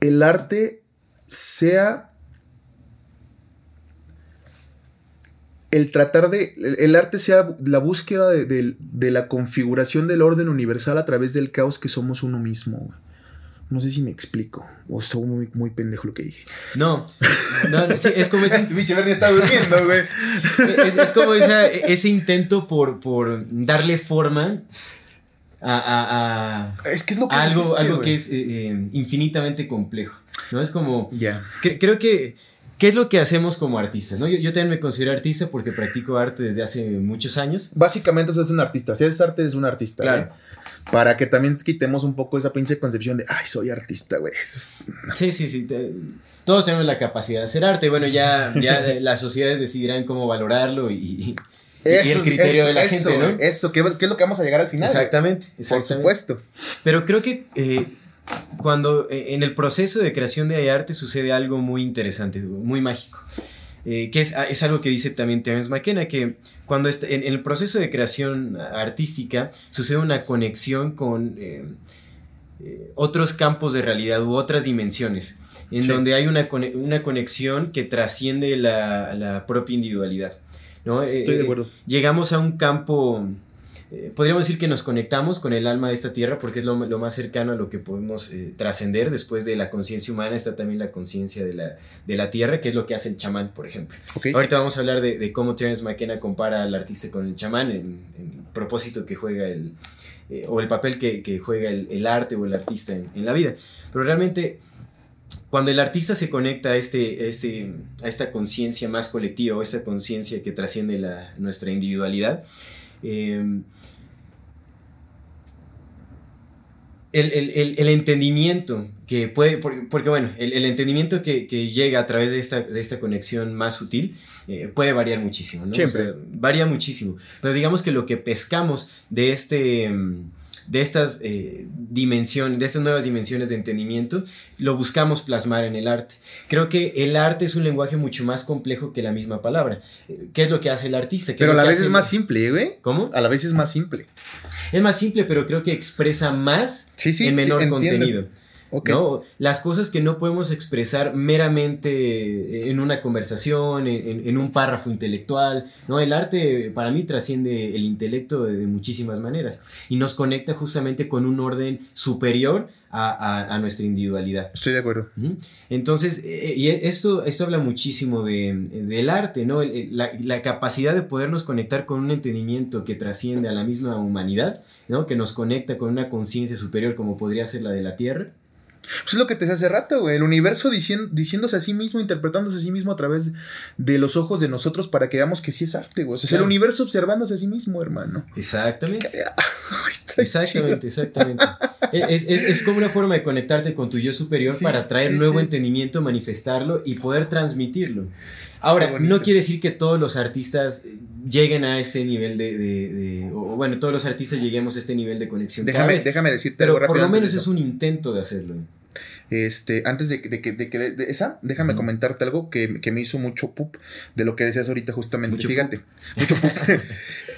el arte sea el tratar de, el, arte sea la búsqueda de, de, la configuración del orden universal a través del caos que somos uno mismo. No sé si me explico. O estuvo muy, muy pendejo lo que dije. No. no, es como ese. Bicho Bernie está durmiendo, güey. Es, como ese intento por, por darle forma a, a, es que es lo que algo, algo que es eh, eh, infinitamente complejo. ¿No? Es como. Ya. creo que. ¿Qué es lo que hacemos como artistas? ¿no? Yo, yo, también me considero artista porque practico arte desde hace muchos años. Básicamente, eso es un artista. Si es arte, es un artista. Claro. Para que también quitemos un poco esa pinche concepción de, ay, soy artista, güey. Sí, sí, sí. todos tenemos la capacidad de hacer arte. Bueno, ya, ya las sociedades decidirán cómo valorarlo y, el criterio de la gente, ¿no? Eso, ¿qué, es lo que vamos a llegar al final? Exactamente. Por supuesto. Pero creo que eh, cuando eh, en el proceso de creación de arte sucede algo muy interesante, muy mágico. Eh, que es, es, algo que dice también Terence McKenna, que cuando en, el proceso de creación artística sucede una conexión con eh, eh, otros campos de realidad u otras dimensiones, en donde hay una, una, conexión que trasciende la, la propia individualidad. ¿no? Estoy de acuerdo. Llegamos a un campo eh, podríamos decir que nos conectamos con el alma de esta tierra porque es lo, más cercano a lo que podemos eh, trascender. Después de la conciencia humana está también la conciencia de la, de la tierra, que es lo que hace el chamán, por ejemplo. Ahorita vamos a hablar de, cómo Terence McKenna compara al artista con el chamán, en, el propósito que juega el, eh, o el papel que, juega el, arte o el artista en, la vida. Pero realmente, cuando el artista se conecta a, este, este, a esta conciencia más colectiva, o esta conciencia que trasciende la, nuestra individualidad, eh, el, entendimiento que puede, porque, bueno, el, entendimiento que, llega a través de esta, de esta conexión más sutil eh, puede variar muchísimo, ¿no? Siempre. varía muchísimo. Pero digamos que lo que pescamos de este mm, de estas eh, dimensiones, de estas nuevas dimensiones de entendimiento, lo buscamos plasmar en el arte. Creo que el arte es un lenguaje mucho más complejo que la misma palabra. Eh, ¿Qué es lo que hace el artista? Pero a la vez es más simple, güey. ¿Cómo? A la vez es más simple. Es más simple, pero creo que expresa más en menor contenido. ¿No? Las cosas que no podemos expresar meramente en una conversación, en, un párrafo intelectual. ¿no? El arte para mí trasciende el intelecto de, muchísimas maneras y nos conecta justamente con un orden superior a, nuestra individualidad. Estoy de acuerdo. Entonces, eh, eh, y esto, esto habla muchísimo de, del arte, ¿no? La, la, capacidad de podernos conectar con un entendimiento que trasciende a la misma humanidad, ¿no? Que nos conecta con una conciencia superior como podría ser la de la Tierra. Pues es lo que te decía hace rato, güey. El universo diciéndose a sí mismo, interpretándose a sí mismo a través de los ojos de nosotros para que veamos que sí es arte, güey. O sea, es el universo observándose a sí mismo, hermano. Exactamente. exactamente, exactamente. es, como una forma de conectarte con tu yo superior para traer nuevo entendimiento, manifestarlo y poder transmitirlo. Ahora, no quiere decir que todos los artistas lleguen a este nivel de, o bueno, todos los artistas lleguemos a este nivel de conexión. Déjame, déjame decirte Pero por lo menos es un intento de hacerlo. Este, antes de, de, de, de esa, déjame comentarte algo que, me hizo mucho pup de lo que decías ahorita justamente. Mucho Fíjate, mucho pup.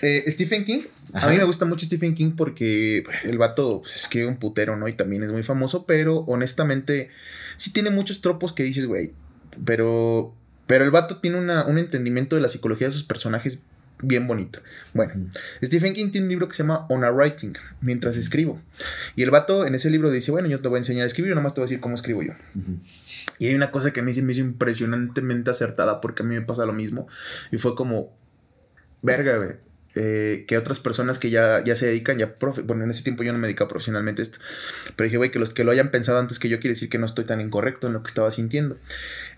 Eh, Stephen King, a mí me gusta mucho Stephen King porque pues, el vato pues, escribe un putero, ¿no? Y también es muy famoso, pero honestamente sí tiene muchos tropos que dices, güey, pero, pero el vato tiene un entendimiento de la psicología de sus personajes bien bonito. Bueno, Stephen King tiene un libro que se llama On a Writing, mientras escribo. Y el vato en ese libro dice, bueno, yo te voy a enseñar a escribir, yo nomás te voy a decir cómo escribo yo. Y hay una cosa que a mí se me hizo impresionantemente acertada porque a mí me pasa lo mismo. Y fue como, verga, güey. Eh, que otras personas que ya, ya se dedican, ya profe, bueno, en ese tiempo yo no me dedicaba profesionalmente a esto, pero dije, güey, que los que lo hayan pensado antes que yo quiere decir que no estoy tan incorrecto en lo que estaba sintiendo.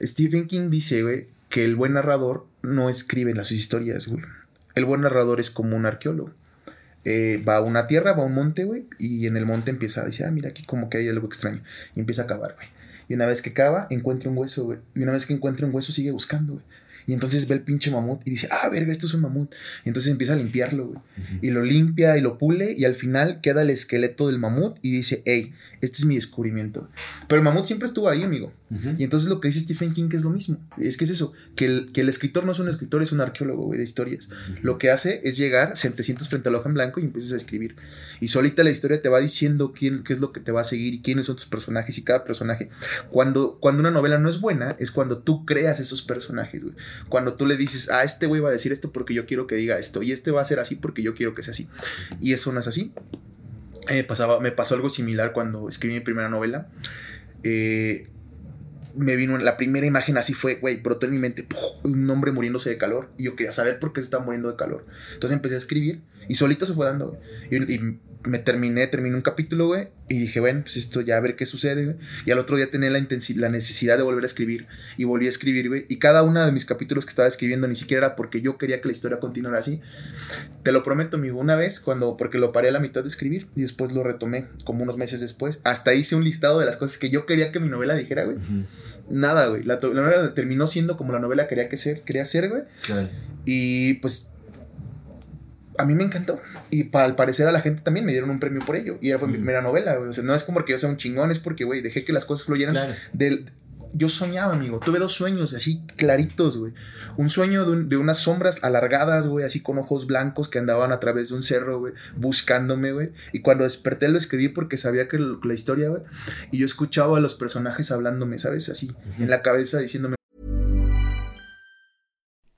Stephen King dice, güey, que el buen narrador no escribe las historias, güey. El buen narrador es como un arqueólogo. Eh, va a una tierra, va a un monte, güey, y en el monte empieza a decir, ah, mira, aquí como que hay algo extraño. Y empieza a cavar, güey. Y una vez que cava, encuentra un hueso, güey. Y una vez que encuentra un hueso, sigue buscando, güey. Y entonces ve el pinche mamut y dice, ah, verga, esto es un mamut. Y entonces empieza a limpiarlo, güey. Y lo limpia y lo pule y al final queda el esqueleto del mamut y dice, hey, este es mi descubrimiento. Pero el mamut siempre estuvo ahí, amigo. Y entonces lo que dice Stephen King es lo mismo. Es que es eso, que el, que el escritor no es un escritor, es un arqueólogo, güey, de historias. Lo que hace es llegar, te sientas frente al hoja en blanco y empiezas a escribir. Y solita la historia te va diciendo quién, qué es lo que te va a seguir y quiénes son tus personajes y cada personaje. Cuando, cuando una novela no es buena, es cuando tú creas esos personajes, güey. Cuando tú le dices, ah, este güey va a decir esto porque yo quiero que diga esto. Y este va a ser así porque yo quiero que sea así. Y eso no es así. Eh, pasaba, me pasó algo similar cuando escribí mi primera novela. Eh, me vino la primera imagen así fue, güey, brotó en mi mente un hombre muriéndose de calor. Y yo quería saber por qué se estaba muriendo de calor. Entonces empecé a escribir y solito se fue dando, güey. y, me terminé, terminé un capítulo, güey, y dije, bueno, pues esto ya a ver qué sucede, güey. Y al otro día tenía la, la necesidad de volver a escribir, y volví a escribir, güey. Y cada uno de mis capítulos que estaba escribiendo ni siquiera era porque yo quería que la historia continuara así. Te lo prometo, amigo, una vez, cuando, porque lo paré a la mitad de escribir, y después lo retomé, como unos meses después, hasta hice un listado de las cosas que yo quería que mi novela dijera, güey. Nada, güey. La, novela terminó siendo como la novela quería que ser, quería ser, güey. Claro. Y pues a mí me encantó. Y para, al parecer a la gente también me dieron un premio por ello. Y esa fue mi primera novela, O sea, no es como que yo sea un chingón, es porque, güey, dejé que las cosas fluyeran. Del, yo soñaba, amigo. Tuve dos sueños así claritos, güey. Un sueño de, unas sombras alargadas, güey, así con ojos blancos que andaban a través de un cerro, güey, buscándome, güey. Y cuando desperté lo escribí porque sabía que la historia, güey. Y yo escuchaba a los personajes hablándome, ¿sabes? Así, en la cabeza diciéndome.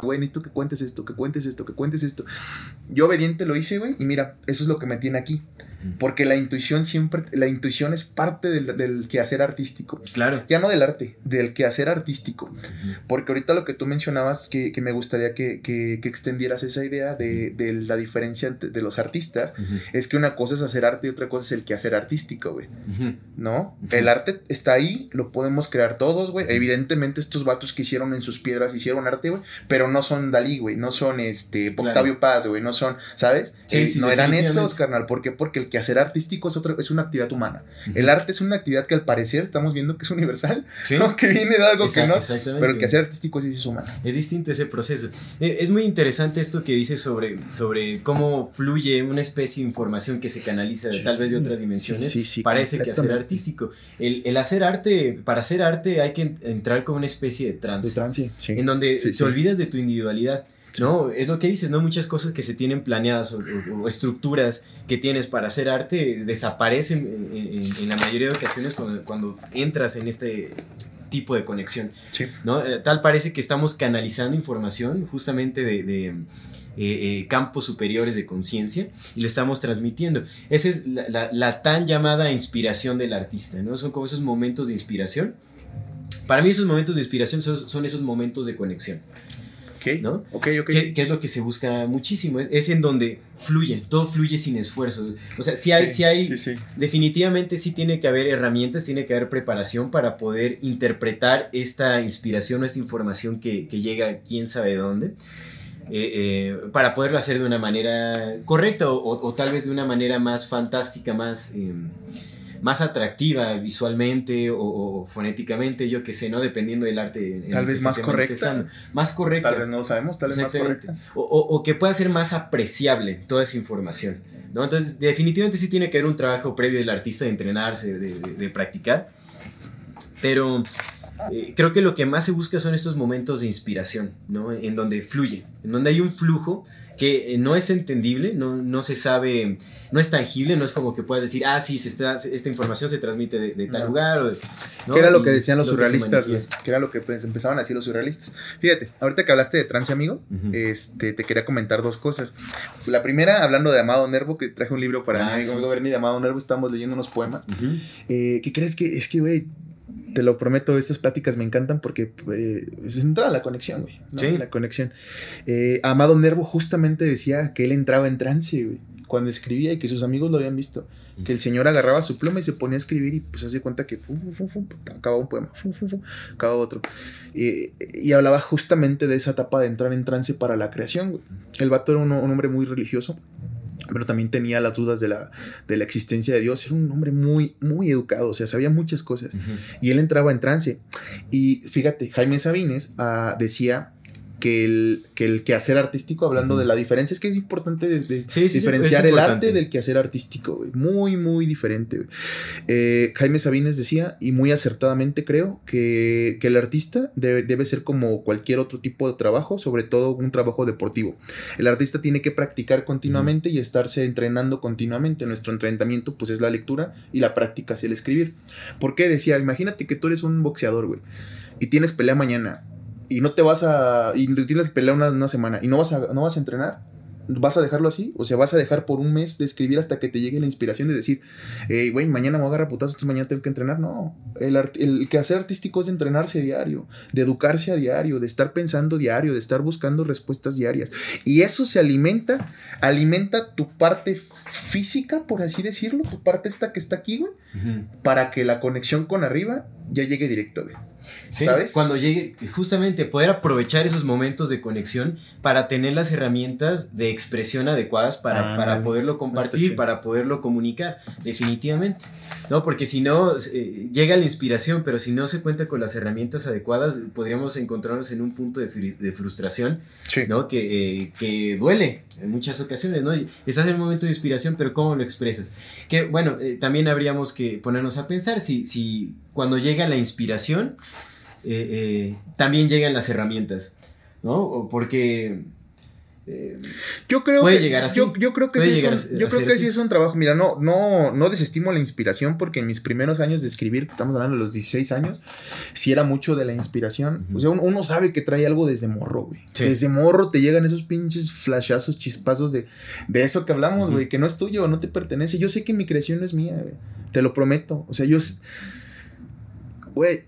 Güey, necesito que cuentes esto, que cuentes esto, que cuentes esto. Yo obediente lo hice, güey, y mira, eso es lo que me tiene aquí. Porque la intuición siempre, la intuición es parte del, del quehacer artístico. Claro. Ya no del arte, del quehacer artístico. Porque ahorita lo que tú mencionabas, que, que me gustaría que, que, que, extendieras esa idea de, de la diferencia de los artistas, uh -huh. es que una cosa es hacer arte y otra cosa es el quehacer artístico, güey. Uh -huh. ¿No? El arte está ahí, lo podemos crear todos, güey. Evidentemente estos vatos que hicieron en sus piedras hicieron arte, güey, pero no son Dalí, güey, no son este Octavio claro. Paz, güey, no son, ¿sabes? Sí, eh, sí, no eran esos, carnal. ¿Por qué? Porque el quehacer artístico es, otra, es una actividad humana. Uh -huh. El arte es una actividad que al parecer estamos viendo que es universal, ¿Sí? ¿no? que viene de algo que no. Pero el quehacer artístico sí es humano. Es distinto ese proceso. Eh, Es muy interesante esto que dices sobre, sobre cómo fluye una especie de información que se canaliza tal vez de otras dimensiones sí, sí, para ese quehacer artístico. El, el, hacer arte, para hacer arte hay que entrar con una especie de trance. De trance, sí. En donde te olvidas de tu individualidad. ¿no? Es lo que dices, ¿no? Muchas cosas que se tienen planeadas o, o, o estructuras que tienes para hacer arte desaparecen en, en, en la mayoría de ocasiones cuando, cuando, entras en este tipo de conexión, sí. ¿no? Eh, tal parece que estamos canalizando información justamente de, de eh, eh, campos superiores de conciencia y lo estamos transmitiendo. Esa es la, la, la, tan llamada inspiración del artista, ¿no? Son como esos momentos de inspiración. Para mí esos momentos de inspiración son, son esos momentos de conexión. Okay. ¿no? Ok, ok. Que, que, es lo que se busca muchísimo. Es, es, en donde fluye, todo fluye sin esfuerzo. O sea, si hay, sí, si hay, sí, sí. definitivamente sí tiene que haber herramientas, tiene que haber preparación para poder interpretar esta inspiración o esta información que, que llega quién sabe dónde. Eh, eh, para poderlo hacer de una manera correcta o, o, o, tal vez de una manera más fantástica, más... Eh, más atractiva visualmente o, o fonéticamente, yo que sé, ¿no? Dependiendo del arte. Tal vez más correcta. Más correcta. Tal vez no lo sabemos, tal vez más correcta. O, o, que pueda ser más apreciable toda esa información, ¿no? Entonces, definitivamente sí tiene que haber un trabajo previo del artista de entrenarse, de, de, de practicar. Pero eh, creo que lo que más se busca son estos momentos de inspiración, ¿no? En donde fluye, en donde hay un flujo que no es entendible, no, no se sabe, no es tangible, no es como que puedas decir, ah, sí, se está, esta información se transmite de, de tal no. lugar. O, ¿no? Que era lo que decían los lo surrealistas, que, que, era lo que pues, empezaban a decir los surrealistas. Fíjate, ahorita que hablaste de trance, amigo, uh -huh. este, te quería comentar dos cosas. La primera, hablando de Amado Nervo, que traje un libro para ah, mi amigo sí. de Amado Nervo, estamos leyendo unos poemas. Uh -huh. eh, ¿Qué crees que es que, güey? te lo prometo, estas pláticas me encantan porque eh, entra la conexión, güey. ¿no? Sí. La conexión. Eh, Amado Nervo justamente decía que él entraba en trance, güey, cuando escribía y que sus amigos lo habían visto. Que el señor agarraba su pluma y se ponía a escribir y pues hace cuenta que acababa un poema, acababa otro. Y hablaba justamente de esa etapa de entrar en trance para la creación. El vato era un, un hombre muy religioso pero también tenía las dudas de la, de la existencia de Dios. Era un hombre muy, muy educado, o sea, sabía muchas cosas. Uh -huh. Y él entraba en trance. Y fíjate, Jaime Sabines uh, decía que el, que el quehacer artístico, hablando de la diferencia, es que es importante de, de Sí, sí, sí, diferenciar el importante. arte del quehacer artístico, güey. Muy, muy diferente, güey. Eh, Jaime Sabines decía, y muy acertadamente creo, que, que el artista debe, debe ser como cualquier otro tipo de trabajo, sobre todo un trabajo deportivo. El artista tiene que practicar continuamente y estarse entrenando continuamente. Nuestro entrenamiento, pues, es la lectura y la práctica es el escribir. ¿Por qué? Decía, imagínate que tú eres un boxeador, güey, y tienes pelea mañana y no te vas a. y tienes que pelear una, una semana y no vas, a, no vas a entrenar. ¿Vas a dejarlo así? O sea, vas a dejar por un mes de escribir hasta que te llegue la inspiración de decir, "Ey, güey, mañana me voy a agarrar putazos, mañana tengo que entrenar. No, el, el quehacer artístico es de entrenarse a diario, de educarse a diario, de estar pensando diario, de estar buscando respuestas diarias. Y eso se alimenta, alimenta tu parte física, por así decirlo, tu parte esta que está aquí, güey, para que la conexión con arriba ya llegue directo, güey. Sí, ¿Sabes? Cuando llegue, justamente poder aprovechar esos momentos de conexión para tener las herramientas de expresión adecuadas para, Ándale. para poderlo compartir, para poderlo comunicar, definitivamente. ¿No? Porque si no, eh, llega la inspiración, pero si no se cuenta con las herramientas adecuadas, podríamos encontrarnos en un punto de, de frustración, Sí. ¿no? Que, eh, que duele en muchas ocasiones, ¿no? Estás en un momento de inspiración, pero ¿cómo lo expresas? Que, bueno, eh, también habríamos que ponernos a pensar si, si cuando llega la inspiración, eh, eh, también llegan las herramientas, ¿no? Porque... eh, Yo creo Puede que, llegar así. Yo, yo creo que, Puede sí es, llegar un, a- yo creo que sí es un trabajo. Mira, no, no, no desestimo la inspiración porque en mis primeros años de escribir, estamos hablando de los 16 años, sí era mucho de la inspiración. O sea, uno, uno sabe que trae algo desde morro, güey. Sí. Desde morro te llegan esos pinches flashazos, chispazos de, de eso que hablamos, güey, que no es tuyo, no te pertenece. Yo sé que mi creación no es mía, güey. Te lo prometo. O sea, yo... Güey,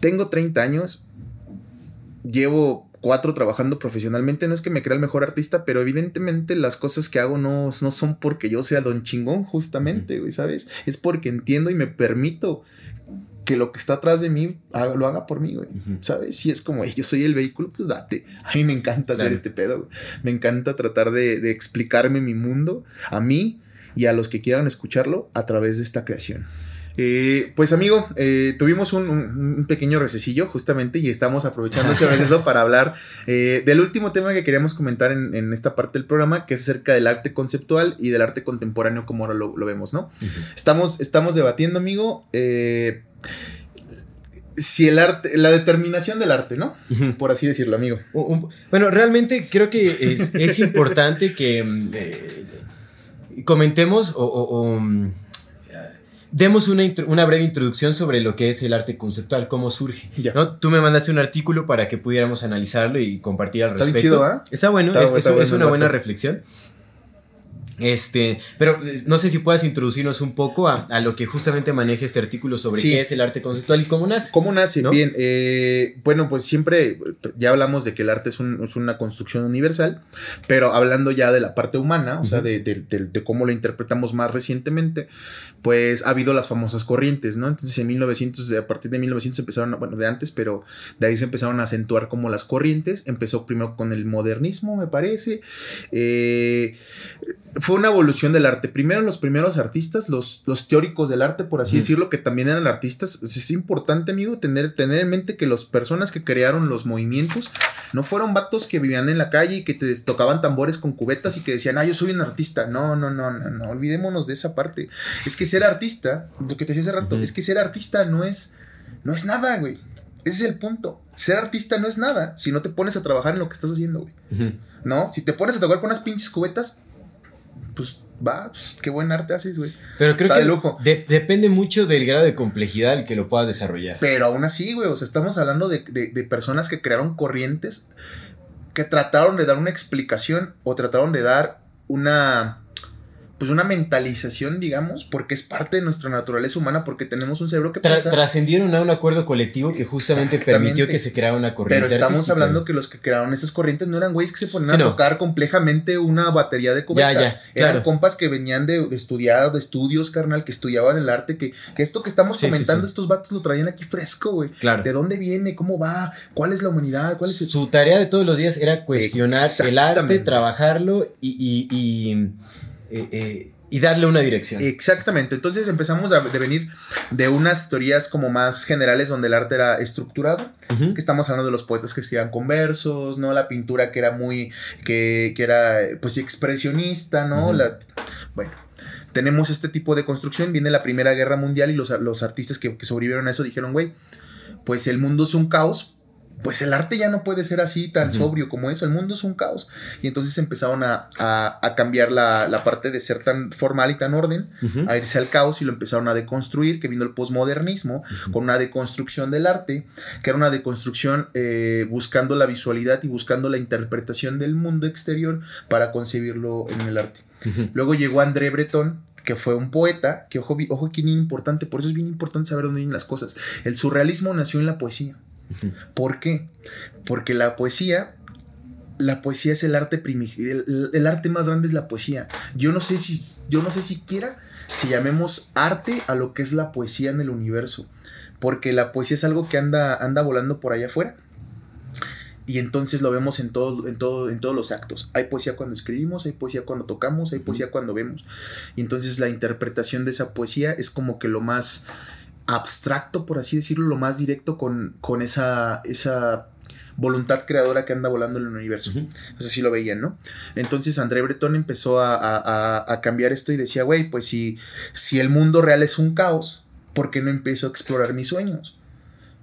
tengo 30 años, llevo cuatro trabajando profesionalmente. No es que me crea el mejor artista, pero evidentemente las cosas que hago no, no son porque yo sea don chingón, justamente, güey, ¿sabes? Es porque entiendo y me permito que lo que está atrás de mí haga- lo haga por mí, güey. ¿Sabes? Si es como, "Ey, yo soy el vehículo, pues date. A mí me encanta hacer Claro. este pedo, güey. Me encanta tratar de, de explicarme mi mundo a mí y a los que quieran escucharlo a través de esta creación. Eh, pues amigo, eh, tuvimos un, pequeño recesillo justamente y estamos aprovechando ese receso para hablar eh, del último tema que queríamos comentar en, en esta parte del programa, que es acerca del arte conceptual y del arte contemporáneo como ahora lo, lo vemos, ¿no? Estamos, estamos debatiendo, amigo, si el arte, la determinación del arte, ¿no? Por así decirlo, amigo. Un- un- bueno, realmente creo que es, es importante que mm, comentemos o, o- o, mm, demos una, una breve introducción sobre lo que es el arte conceptual, cómo surge. Ya. ¿no? Tú me mandaste un artículo para que pudiéramos analizarlo y compartir al Está bien respecto. chido, ¿ah? Está bueno, Está es, bu- es- está es bueno el una buena reflexión. Este, pero eh, no sé si puedas introducirnos un poco a, a lo que justamente maneja este artículo sobre Sí. qué es el arte conceptual y cómo nace. ¿Cómo nace? ¿No? Bien, eh, bueno, pues siempre ya hablamos de que el arte es, un- es una construcción universal, pero hablando ya de la parte humana, o sea, de, de- de- de cómo lo interpretamos más recientemente, pues ha habido las famosas corrientes, ¿no? Entonces en 1900, de- a partir de 1900 empezaron, a- bueno, de antes, pero de ahí se empezaron a acentuar como las corrientes. Empezó primero con el modernismo, me parece. Eh, fue una evolución del arte. Primero los primeros artistas, los, los teóricos del arte, por así decirlo, que también eran artistas. Es importante, amigo, tener, tener en mente que las personas que crearon los movimientos no fueron vatos que vivían en la calle y que te tocaban tambores con cubetas y que decían, ah, yo soy un artista. No, no, no, no, no, olvidémonos de esa parte. Es que ser artista, lo que te decía hace rato, es que ser artista no es, no es nada, güey. Ese es el punto. Ser artista no es nada si no te pones a trabajar en lo que estás haciendo, güey. ¿No? Si te pones a tocar con unas pinches cubetas, pues va, pues, qué buen arte haces, güey. Pero creo Está que de lujo. de- depende mucho del grado de complejidad al que lo puedas desarrollar. Pero aún así, güey, o sea, estamos hablando de, de- de personas que crearon corrientes que trataron de dar una explicación o trataron de dar una pues una mentalización, digamos, porque es parte de nuestra naturaleza humana, porque tenemos un cerebro que Tra- piensa. trascendieron a un acuerdo colectivo que justamente permitió que se creara una corriente. Pero estamos artística. hablando que los que crearon esas corrientes no eran güeyes que se ponían Sí, a no. tocar complejamente una batería de cubetas. Ya, ya, Eran claro. compas que venían de, de estudiar, de estudios, carnal, que estudiaban el arte, que, que esto que estamos Sí, comentando, sí. estos vatos lo traían aquí fresco, güey. Claro. ¿De dónde viene? ¿Cómo va? ¿Cuál es la humanidad? ¿Cuál es el... Su tarea de todos los días era cuestionar el arte, trabajarlo y, y- y, eh, eh, y darle una dirección. Exactamente. Entonces empezamos a devenir de unas teorías como más generales donde el arte era estructurado, Ujú. que estamos hablando de los poetas que escribían con versos, ¿no? La pintura que era muy, que, que era, pues, expresionista, ¿no? La, bueno. Tenemos este tipo de construcción, viene la Primera Guerra Mundial y los, los artistas que, que sobrevivieron a eso dijeron, güey, pues el mundo es un caos, pues el arte ya no puede ser así tan sobrio como eso, el mundo es un caos. Y entonces empezaron a, a- a cambiar la, la parte de ser tan formal y tan orden, a irse al caos y lo empezaron a deconstruir, que vino el posmodernismo, con una deconstrucción del arte, que era una deconstrucción eh, buscando la visualidad y buscando la interpretación del mundo exterior para concebirlo en el arte. Luego llegó André Breton, que fue un poeta, que ojo, ojo aquí bien importante, por eso es bien importante saber dónde vienen las cosas. El surrealismo nació en la poesía. ¿Por qué? Porque la poesía, la poesía es el arte primitivo, el, el arte más grande es la poesía. Yo no sé si, yo no sé siquiera si llamemos arte a lo que es la poesía en el universo, porque la poesía es algo que anda, anda volando por allá afuera. Y entonces lo vemos en todo, en todo, en todos los actos. Hay poesía cuando escribimos, hay poesía cuando tocamos, hay poesía cuando vemos. Y entonces la interpretación de esa poesía es como que lo más abstracto, por así decirlo, lo más directo con, con esa, esa voluntad creadora que anda volando en el universo. Entonces sí lo veían, ¿no? Entonces André Breton empezó a, a- a- a cambiar esto y decía, güey, pues si, si el mundo real es un caos, ¿por qué no empiezo a explorar mis sueños?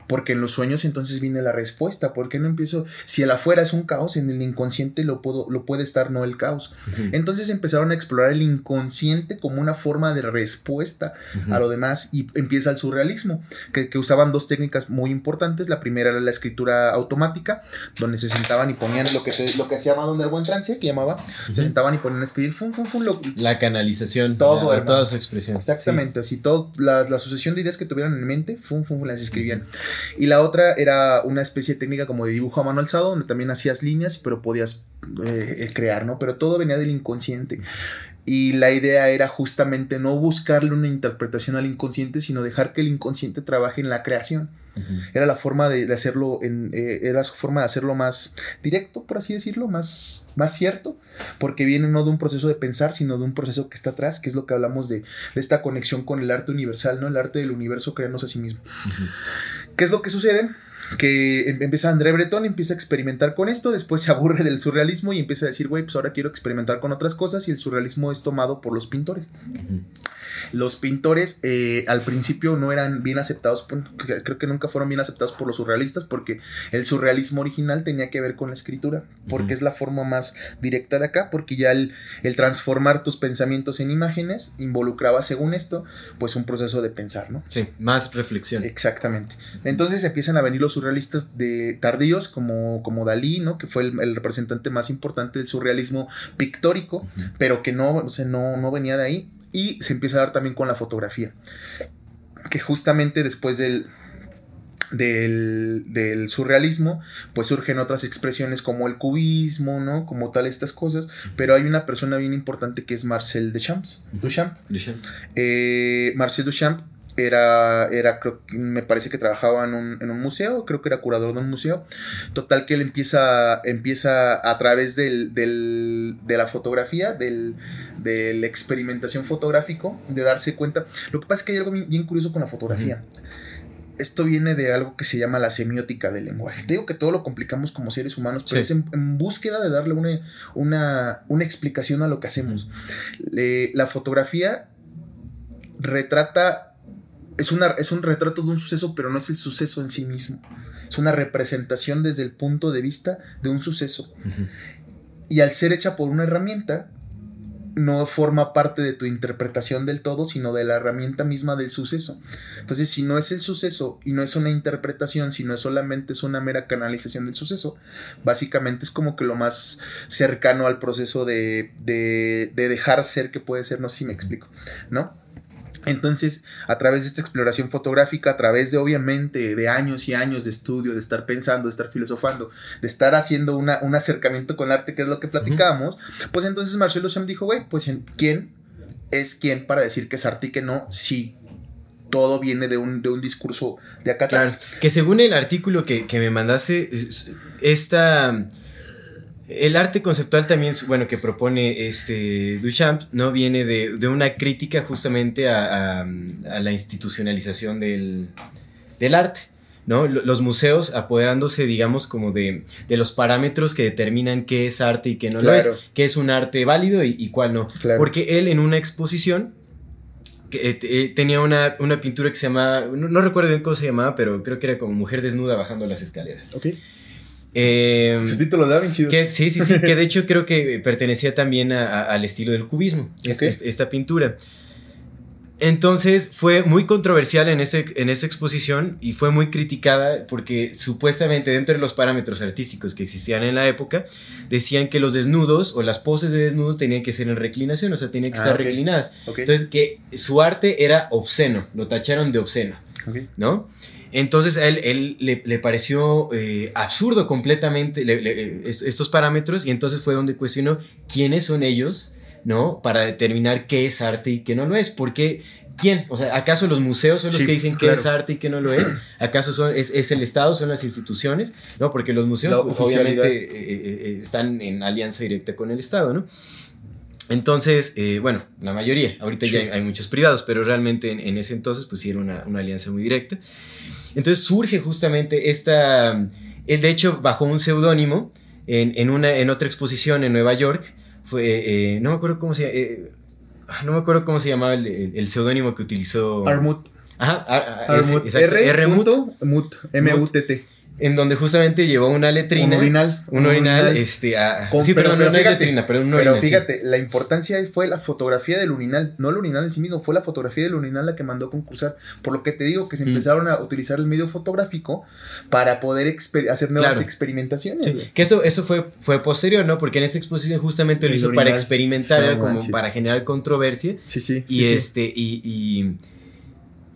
Porque en los sueños entonces viene la respuesta. ¿Por qué no empiezo? Si el afuera es un caos, en el inconsciente lo, puedo, lo puede estar, no el caos. Ujú. Entonces empezaron a explorar el inconsciente como una forma de respuesta Ujú. a lo demás y empieza el surrealismo, que, que usaban dos técnicas muy importantes. La primera era la escritura automática, donde se sentaban y ponían lo que, se, lo que se llama donde el buen trance, que llamaba, se sentaban y ponían a escribir, fum, fum, fum, lo- La canalización. Todo, a- a hermano. toda su expresión. Exactamente, así todo, la, la sucesión de ideas que tuvieran en mente, fum, fum, las escribían. Y la otra era una especie de técnica como de dibujo a mano alzado, donde también hacías líneas, pero podías eh, eh, crear, ¿no? Pero todo venía del inconsciente. Y la idea era justamente no buscarle una interpretación al inconsciente, sino dejar que el inconsciente trabaje en la creación. Era la forma de, de hacerlo, en, eh, era su forma de hacerlo más directo, por así decirlo, más, más cierto, porque viene no de un proceso de pensar, sino de un proceso que está atrás, que es lo que hablamos de, de esta conexión con el arte universal, ¿no? El arte del universo creándose a sí mismo. ¿Qué es lo que sucede? Que em- empieza André Breton, empieza a experimentar con esto, después se aburre del surrealismo y empieza a decir, güey, pues ahora quiero experimentar con otras cosas y el surrealismo es tomado por los pintores. Los pintores eh, al principio no eran bien aceptados, por- creo que nunca fueron bien aceptados por los surrealistas porque el surrealismo original tenía que ver con la escritura, porque es la forma más directa de acá, porque ya el, el transformar tus pensamientos en imágenes involucraba, según esto, pues un proceso de pensar, ¿no? Sí, más reflexión. Exactamente. Entonces empiezan a venir los surrealistas de tardíos como, como Dalí, ¿no? Que fue el, el representante más importante del surrealismo pictórico, pero que no, o sea, no, no venía de ahí. Y se empieza a dar también con la fotografía. Que justamente después del, del, del surrealismo, pues surgen otras expresiones como el cubismo, ¿no? Como tal estas cosas. Pero hay una persona bien importante que es Marcel Duchamp. Duchamp Duchamp. eh, Marcel Duchamp era, era, creo me parece que trabajaba en un, en un museo, creo que era curador de un museo. Total que él empieza, empieza a través del, del- de la fotografía, del, de la experimentación fotográfico, de darse cuenta. Lo que pasa es que hay algo bien, bien curioso con la fotografía. Esto viene de algo que se llama la semiótica del lenguaje. Te digo que todo lo complicamos como seres humanos, pero Sí. es en, en búsqueda de darle una, una, una explicación a lo que hacemos. Le- la fotografía retrata, es, una, es un retrato de un suceso, pero no es el suceso en sí mismo. Es una representación desde el punto de vista de un suceso. Y al ser hecha por una herramienta, no forma parte de tu interpretación del todo, sino de la herramienta misma del suceso. Entonces, si no es el suceso y no es una interpretación, sino es solamente es una mera canalización del suceso, básicamente es como que lo más cercano al proceso de, de, de dejar ser que puede ser, no sé si me explico, ¿no? Entonces, a través de esta exploración fotográfica, a través de obviamente de años y años de estudio, de estar pensando, de estar filosofando, de estar haciendo una, un acercamiento con arte, que es lo que platicábamos, pues entonces Marcel Duchamp dijo, güey, pues ¿en- ¿quién es quién para decir que es arte y que no? Si todo viene de un, de un discurso de acá Claro, atrás. que según el artículo que, que me mandaste, es- esta, El arte conceptual también, bueno, que propone este Duchamp, ¿no? Viene de, de una crítica justamente a, a- a la institucionalización del, del arte, ¿no? Lo- Los museos apoderándose, digamos, como de, de los parámetros que determinan qué es arte y qué no lo Claro. es, qué es un arte válido y, y cuál no. Claro. Porque él en una exposición que, eh, eh, tenía una, una pintura que se llamaba, no, no recuerdo bien cómo se llamaba, pero creo que era como mujer desnuda bajando las escaleras. Ok. Eh, Sus títulos da bien chido. que, sí, sí, sí, que de hecho creo que pertenecía también a- a- al estilo del cubismo, esta pintura. Entonces fue muy controversial en, este, en esta exposición y fue muy criticada porque supuestamente dentro de los parámetros artísticos que existían en la época, decían que los desnudos o las poses de desnudos tenían que ser en reclinación, o sea, tenían que Ah, estar reclinadas. Entonces que su arte era obsceno, lo tacharon de obsceno. ¿no? Entonces a él, él le, le pareció eh, absurdo completamente le- le- es- estos parámetros y entonces fue donde cuestionó quiénes son ellos, ¿no? Para determinar qué es arte y qué no lo es. Porque, ¿quién? O sea, ¿acaso los museos son los Sí, que dicen claro. qué es arte y qué no lo es? ¿Acaso son, es, es el Estado, son las instituciones? No, porque los museos pues, obviamente eh, eh, eh, están en alianza directa con el Estado, ¿no? Entonces, eh, bueno, la mayoría, ahorita ya hay, hay muchos privados, pero realmente en, en ese entonces pues sí era una, una alianza muy directa. Entonces surge justamente esta, él de hecho bajó un seudónimo en, en, una, en otra exposición en Nueva York, fue, eh, no me acuerdo cómo se eh, ah, no me acuerdo cómo se llamaba el, el- el seudónimo que utilizó. Armut. Ajá, ah, ah, ese, R. Mut. M-U-T-T. En donde justamente llevó una letrina. Un urinal. Un urinal, este, a- Con- sí, pero- pero, pero no, no es fíjate, letrina, pero un Pero orinal, sí. fíjate, la importancia fue la fotografía del urinal, no el urinal en sí mismo, fue la fotografía del urinal la que mandó a concursar. Por lo que te digo que se Mm. empezaron a utilizar el medio fotográfico para poder hacer nuevas Claro. experimentaciones. Sí, que eso, eso fue, fue posterior, ¿no? Porque en esta exposición justamente lo hizo para experimentar, como manches. para generar controversia Sí, sí. y este y, y,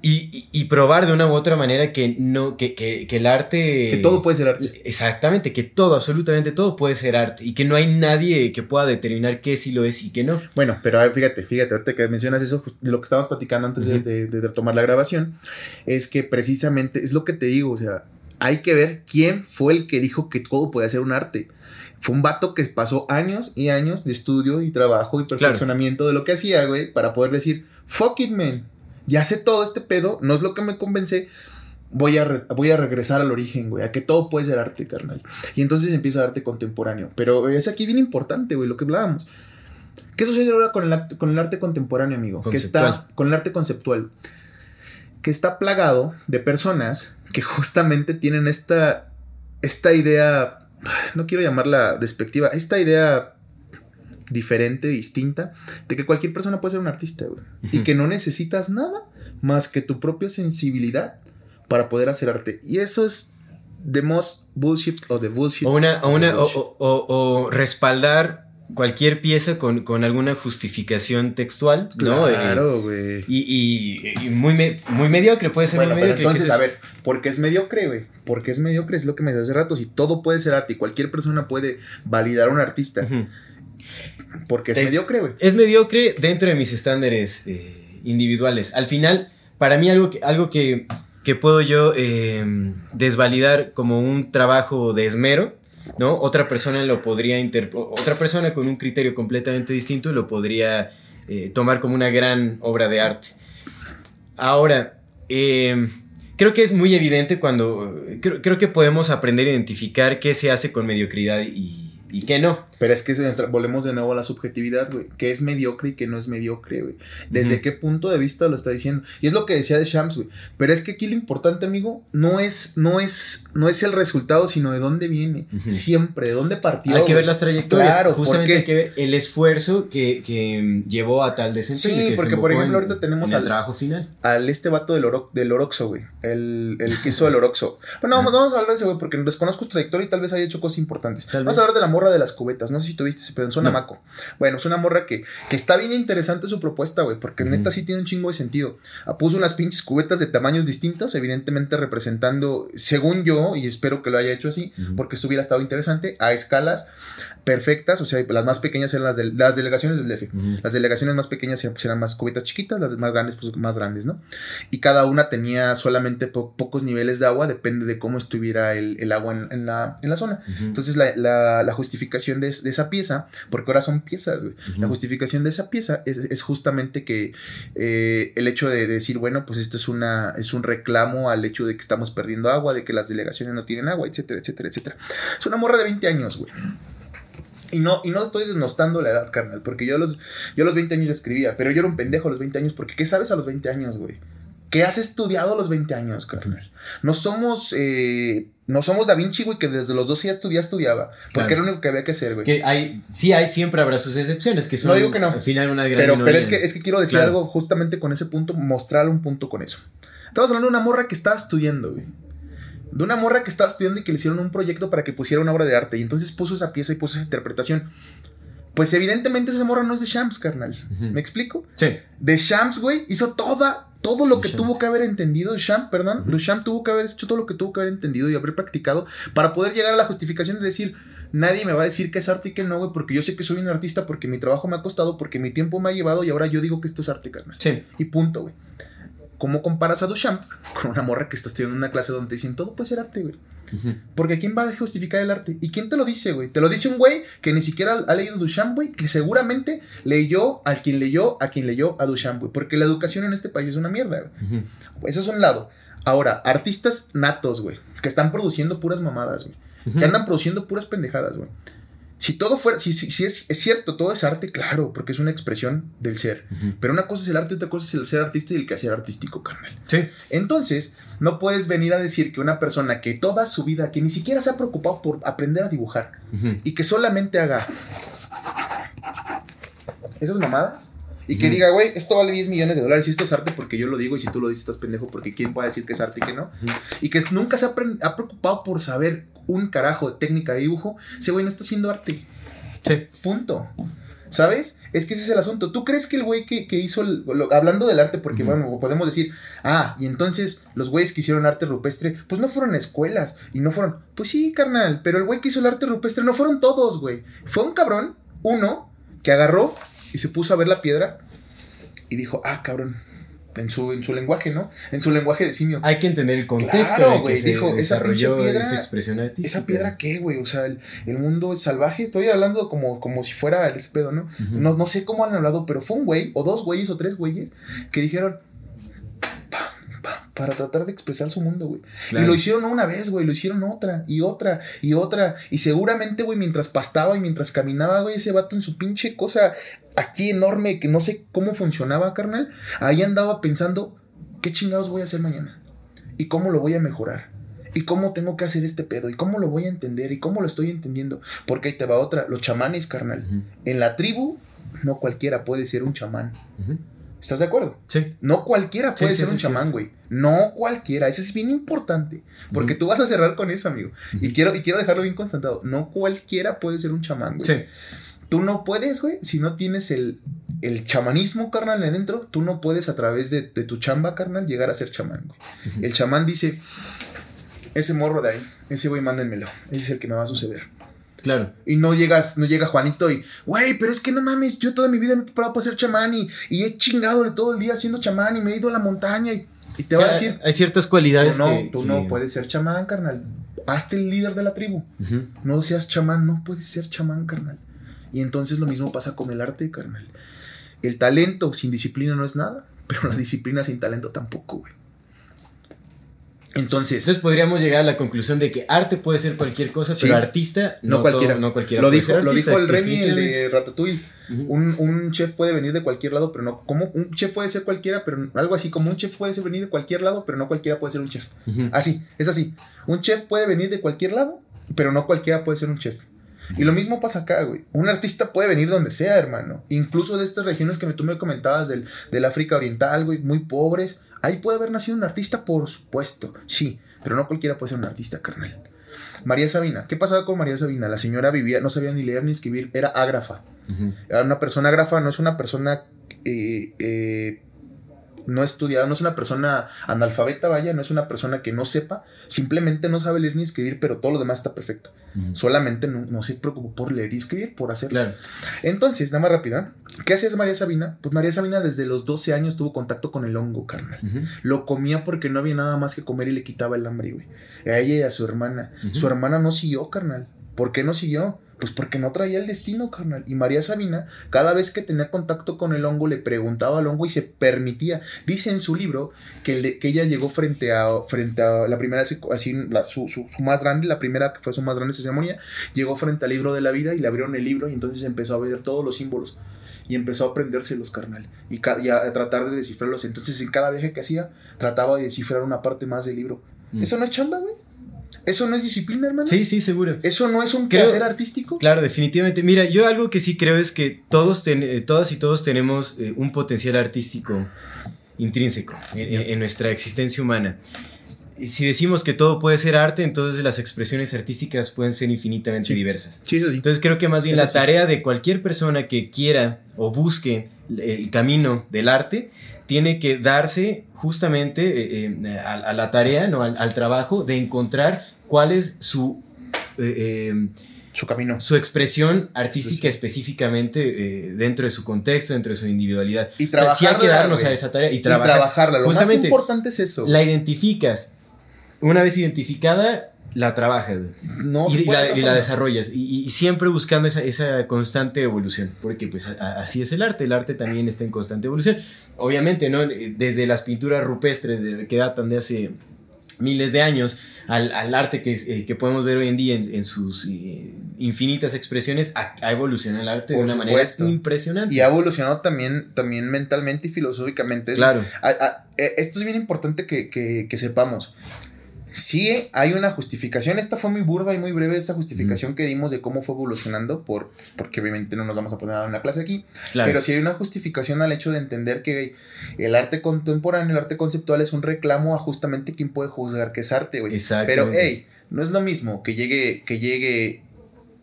y- y- probar de una u otra manera que no que, que- que el arte Que todo puede ser arte. exactamente que todo absolutamente todo puede ser arte y que no hay nadie que pueda determinar qué sí lo es y qué no Bueno, pero a ver, fíjate, fíjate, ahorita que mencionas eso, de lo que estábamos platicando antes de- Ujú. de, de retomar la grabación, es que precisamente es lo que te digo, o sea, hay que ver quién fue el que dijo que todo puede ser un arte. Fue un vato que pasó años y años de estudio y trabajo y perfeccionamiento de lo que hacía, güey, para poder decir, fuck it, man, ya sé todo este pedo, no es lo que me convence, voy a, re- voy a regresar al origen, güey, a que todo puede ser arte, carnal. Y entonces empieza arte contemporáneo. Pero es aquí bien importante, güey, lo que hablábamos. ¿Qué sucede ahora con el, arte, con el arte contemporáneo, amigo? Que está con el arte conceptual. Que está plagado de personas que justamente tienen esta, esta idea, no quiero llamarla despectiva, esta idea diferente, distinta, de que cualquier persona puede ser un artista, güey. Y que no necesitas nada más que tu propia sensibilidad para poder hacer arte. Y eso es the most bullshit o the bullshit. o una o, una, o, bullshit. o- o- o respaldar cualquier pieza con, con alguna justificación textual no Eh, Claro, güey. y, y- y muy, me- muy mediocre puede ser Bueno, muy mediocre entonces, ¿qué es a ver, ¿por qué es mediocre, güey? Porque es mediocre, es lo que me decía hace rato. Si todo puede ser arte y cualquier persona puede validar a un artista. Porque es, Es- mediocre, güey. Es mediocre dentro de mis estándares eh, individuales. Al final, para mí algo que, algo que, que puedo yo eh, desvalidar como un trabajo de esmero, ¿no? Otra persona lo podría otra persona con un criterio completamente distinto lo podría eh, tomar como una gran obra de arte. Ahora, eh, creo que es muy evidente cuando creo, creo que podemos aprender a identificar qué se hace con mediocridad y, y qué no. Pero es que volvemos de nuevo a la subjetividad, güey. ¿Qué es mediocre y qué no es mediocre, güey? ¿Desde qué punto de vista lo está diciendo? Y es lo que decía de Shams, güey. Pero es que aquí lo importante, amigo, no es, no es, no es el resultado, sino de dónde viene. Siempre, de dónde partió. Hay que ver las trayectorias. Claro, justamente ¿por hay que ver el esfuerzo que, que llevó a tal desempeño. Sí, que porque, por ejemplo, en- ahorita tenemos al- trabajo final. Al este vato del, oro, del Oroxo, güey. El, el que hizo el Oroxo. Bueno, vamos, vamos a hablar de ese, güey, porque desconozco su trayectoria y tal vez haya hecho cosas importantes. Tal vamos vez. a hablar de la morra de las cubetas. No sé si tuviste ese pedo en Sonamaco. Bueno, es una morra que, que está bien interesante su propuesta, güey, porque neta sí tiene un chingo de sentido. Ah, Puso unas pinches cubetas de tamaños distintos, evidentemente representando, según yo, y espero que lo haya hecho así, porque esto hubiera estado interesante, a escalas perfectas, o sea, las más pequeñas eran las, de, las delegaciones del DF. Las delegaciones más pequeñas pues, eran más cubetas chiquitas, las más grandes, pues más grandes, ¿no? Y cada una tenía solamente po- pocos niveles de agua, depende de cómo estuviera el, el agua en, en la, en la zona. Entonces, la, la- la justificación de, de esa pieza, porque ahora son piezas, güey, la justificación de esa pieza es, es justamente que eh, el hecho de decir, bueno, pues esto es, una, es un reclamo al hecho de que estamos perdiendo agua, de que las delegaciones no tienen agua, etcétera, etcétera, etcétera. Es una morra de 20 años, güey. Y no, y no estoy denostando la edad, carnal, porque yo a los, yo a los 20 años ya escribía, pero yo era un pendejo a los 20 años, porque ¿qué sabes a los 20 años, güey? ¿Qué has estudiado a los 20 años, carnal? No somos, eh, no somos Da Vinci, güey, que desde los 12 ya, estu- ya estudiaba, porque Claro. era lo único que había que hacer, güey. Que hay, sí hay, siempre habrá sus excepciones, que son No digo que no. al final una gran Pero, pero es, que, es que quiero decir Claro. algo justamente con ese punto, mostrar un punto con eso. Estamos hablando de una morra que estaba estudiando, güey. De una morra que estaba estudiando y que le hicieron un proyecto para que pusiera una obra de arte. Y entonces puso esa pieza y puso esa interpretación. Pues evidentemente esa morra no es de Shams, carnal. ¿Me explico? Sí. De Shams, güey, hizo toda, todo lo que Duchamp. tuvo que haber entendido. Duchamp, perdón. Duchamp tuvo que haber hecho todo lo que tuvo que haber entendido y haber practicado para poder llegar a la justificación de decir, nadie me va a decir que es arte y que no, güey, porque yo sé que soy un artista, porque mi trabajo me ha costado, porque mi tiempo me ha llevado y ahora yo digo que esto es arte, carnal. Sí. Y punto, güey. ¿Cómo comparas a Duchamp con una morra que está estudiando una clase donde dicen todo puede ser arte, güey? Porque ¿quién va a justificar el arte? ¿Y quién te lo dice, güey? Te lo dice un güey que ni siquiera ha leído Duchamp, güey, que seguramente leyó a quien leyó, a quien leyó a Duchamp, güey. Porque la educación en este país es una mierda, güey. Eso es un lado. Ahora, artistas natos, güey, que están produciendo puras mamadas, güey. Que andan produciendo puras pendejadas, güey. Si todo fuera, si, si, si es, es cierto, todo es arte, claro, porque es una expresión del ser. Pero una cosa es el arte, otra cosa es el ser artista y el quehacer artístico, carnal. Sí. Entonces, no puedes venir a decir que una persona que toda su vida, que ni siquiera se ha preocupado por aprender a dibujar y que solamente haga esas mamadas y que diga, güey, esto vale 10 millones de dólares y esto es arte porque yo lo digo y si tú lo dices estás pendejo porque quién puede decir que es arte y que no. Y que nunca se ha, preocupado por saber un carajo de técnica de dibujo, ese güey no está haciendo arte. Sí. Punto. ¿Sabes? Es que ese es el asunto. ¿Tú crees que el güey que, que hizo, el- lo- hablando del arte, porque bueno, podemos decir, ah, y entonces los güeyes que hicieron arte rupestre, pues no fueron a escuelas y no fueron, pues sí, carnal, pero el güey que hizo el arte rupestre no fueron todos, güey. Fue un cabrón, uno, que agarró y se puso a ver la piedra y dijo, ah, cabrón, en su, en su lenguaje, ¿no? En su lenguaje de simio. Hay que entender el contexto Claro, el güey, dijo, esa pinche piedra- esa expresión artística. ¿Esa piedra qué, güey? O sea, el, el mundo es salvaje. Estoy hablando como, como si fuera ese pedo, ¿no? ¿no? No sé cómo han hablado, pero fue un güey, o dos güeyes, o tres güeyes, que dijeron. "Pa, pa", para tratar de expresar su mundo, güey. Claro. Y lo hicieron una vez, güey. Lo hicieron otra, y otra, y otra. Y seguramente, güey, mientras pastaba y mientras caminaba, güey, ese vato en su pinche cosa aquí enorme, que no sé cómo funcionaba, carnal. Ahí andaba pensando, ¿qué chingados voy a hacer mañana? ¿Y cómo lo voy a mejorar? ¿Y cómo tengo que hacer este pedo? ¿Y cómo lo voy a entender? ¿Y cómo lo estoy entendiendo? Porque ahí te va otra. Los chamanes, carnal. En la tribu, no cualquiera puede ser un chamán. ¿Estás de acuerdo? Sí. No cualquiera puede sí, ser un chamán, güey. No cualquiera. Eso es bien importante. Porque tú vas a cerrar con eso, amigo. Y, quiero, y quiero dejarlo bien constatado. No cualquiera puede ser un chamán, güey. Sí. Tú no puedes, güey, si no tienes el, el chamanismo, carnal, adentro, tú no puedes a través de, de tu chamba, carnal, llegar a ser chamán, güey. El chamán dice, ese morro de ahí, ese güey, mándenmelo. Ese es el que me va a suceder. Claro. Y no llegas, no llega Juanito y, güey, pero es que no mames, yo toda mi vida me he preparado para ser chamán y, y he chingado de todo el día siendo chamán y me he ido a la montaña y, y te O va a sea, decir, Hay ciertas tú cualidades no, que. tú que- no puedes ser chamán, carnal. Hazte el líder de la tribu. No seas chamán, no puedes ser chamán, carnal. Y entonces lo mismo pasa con el arte, carnal. El talento sin disciplina no es nada, pero la disciplina sin talento tampoco, güey. Entonces, Entonces podríamos llegar a la conclusión de que arte puede ser cualquier cosa, Sí. pero artista no, no, cualquiera. todo- no cualquiera lo puede dijo, ser lo dijo el Remy, el de. Ratatouille. Un, un chef puede venir de cualquier lado, pero no. Como un chef puede ser cualquiera, pero algo así como un chef puede ser venir de cualquier lado, pero no cualquiera puede ser un chef. Así, es así. Un chef puede venir de cualquier lado, pero no cualquiera puede ser un chef. Y lo mismo pasa acá, güey. Un artista puede venir donde sea, hermano. Incluso de estas regiones que me- tú me comentabas, del, del África Oriental, güey, muy pobres. Ahí puede haber nacido un artista, por supuesto, sí. Pero no cualquiera puede ser un artista, carnal. María Sabina, ¿qué pasaba con María Sabina? La señora vivía, no sabía ni leer ni escribir, era ágrafa. Era una persona ágrafa, no es una persona eh, eh, no estudiada, no es una persona analfabeta, vaya, no es una persona que no sepa, simplemente no sabe leer ni escribir, pero todo lo demás está perfecto. Solamente no, se preocupó por leer y escribir, por hacerlo. Claro. Entonces, nada más rápida, ¿qué hacía María Sabina? Pues María Sabina desde los 12 años tuvo contacto con el hongo, carnal. Lo comía porque no había nada más que comer y le quitaba el hambre, güey. A ella y a su hermana. Su hermana no siguió, carnal. ¿Por qué no siguió? Pues porque no traía el destino, carnal. Y María Sabina, cada vez que tenía contacto con el hongo, le preguntaba al hongo y se permitía. Dice en su libro que, que ella llegó frente a, frente a la primera, así, la, su, su, más grande, la primera que fue su más grande ceremonia, llegó frente al libro de la vida y le abrieron el libro y entonces empezó a ver todos los símbolos y empezó a aprendérselos, carnal, y, y, a tratar de descifrarlos. Entonces, en cada viaje que hacía, trataba de descifrar una parte más del libro. Mm. Eso no es chamba, güey. ¿Eso no es disciplina, hermano? Sí, sí, seguro. ¿Eso no es un placer artístico? Claro, definitivamente. Mira, yo algo que sí creo es que todos eh, todas y todos tenemos eh, un potencial artístico intrínseco en, nuestra existencia humana. Si decimos que todo puede ser arte, entonces las expresiones artísticas pueden ser infinitamente diversas. Sí, sí. Entonces creo que más bien la tarea de cualquier persona que quiera o busque el camino del arte tiene que darse justamente eh, eh, a, la tarea, ¿no? Al, trabajo de encontrar cuál es su... Eh, su camino. Su expresión artística específicamente dentro de su contexto, dentro de su individualidad. Y trabajarla. sí hay que darnos a esa tarea y, trabajarla. Lo más importante es eso. La identificas. Una vez identificada, la trabajas y, la, desarrollas. Y, siempre buscando esa, constante evolución porque pues así es el arte. El arte también está en constante evolución. Obviamente no desde las pinturas rupestres que datan de hace miles de años al, arte que, eh, que, podemos ver hoy en día en, sus eh, infinitas expresiones ha, evolucionado el arte de una manera impresionante. Y ha evolucionado también también mentalmente y filosóficamente. Claro. eh, esto es bien importante que, que sepamos Sí, hay una justificación. Esta fue muy burda y muy breve esa justificación que dimos de cómo fue evolucionando, por, porque obviamente no nos vamos a poner a dar una clase aquí. Pero sí hay una justificación al hecho de entender que el arte contemporáneo, el arte conceptual es un reclamo a justamente quién puede juzgar que es arte, güey. Pero, hey, no es lo mismo que llegue, que llegue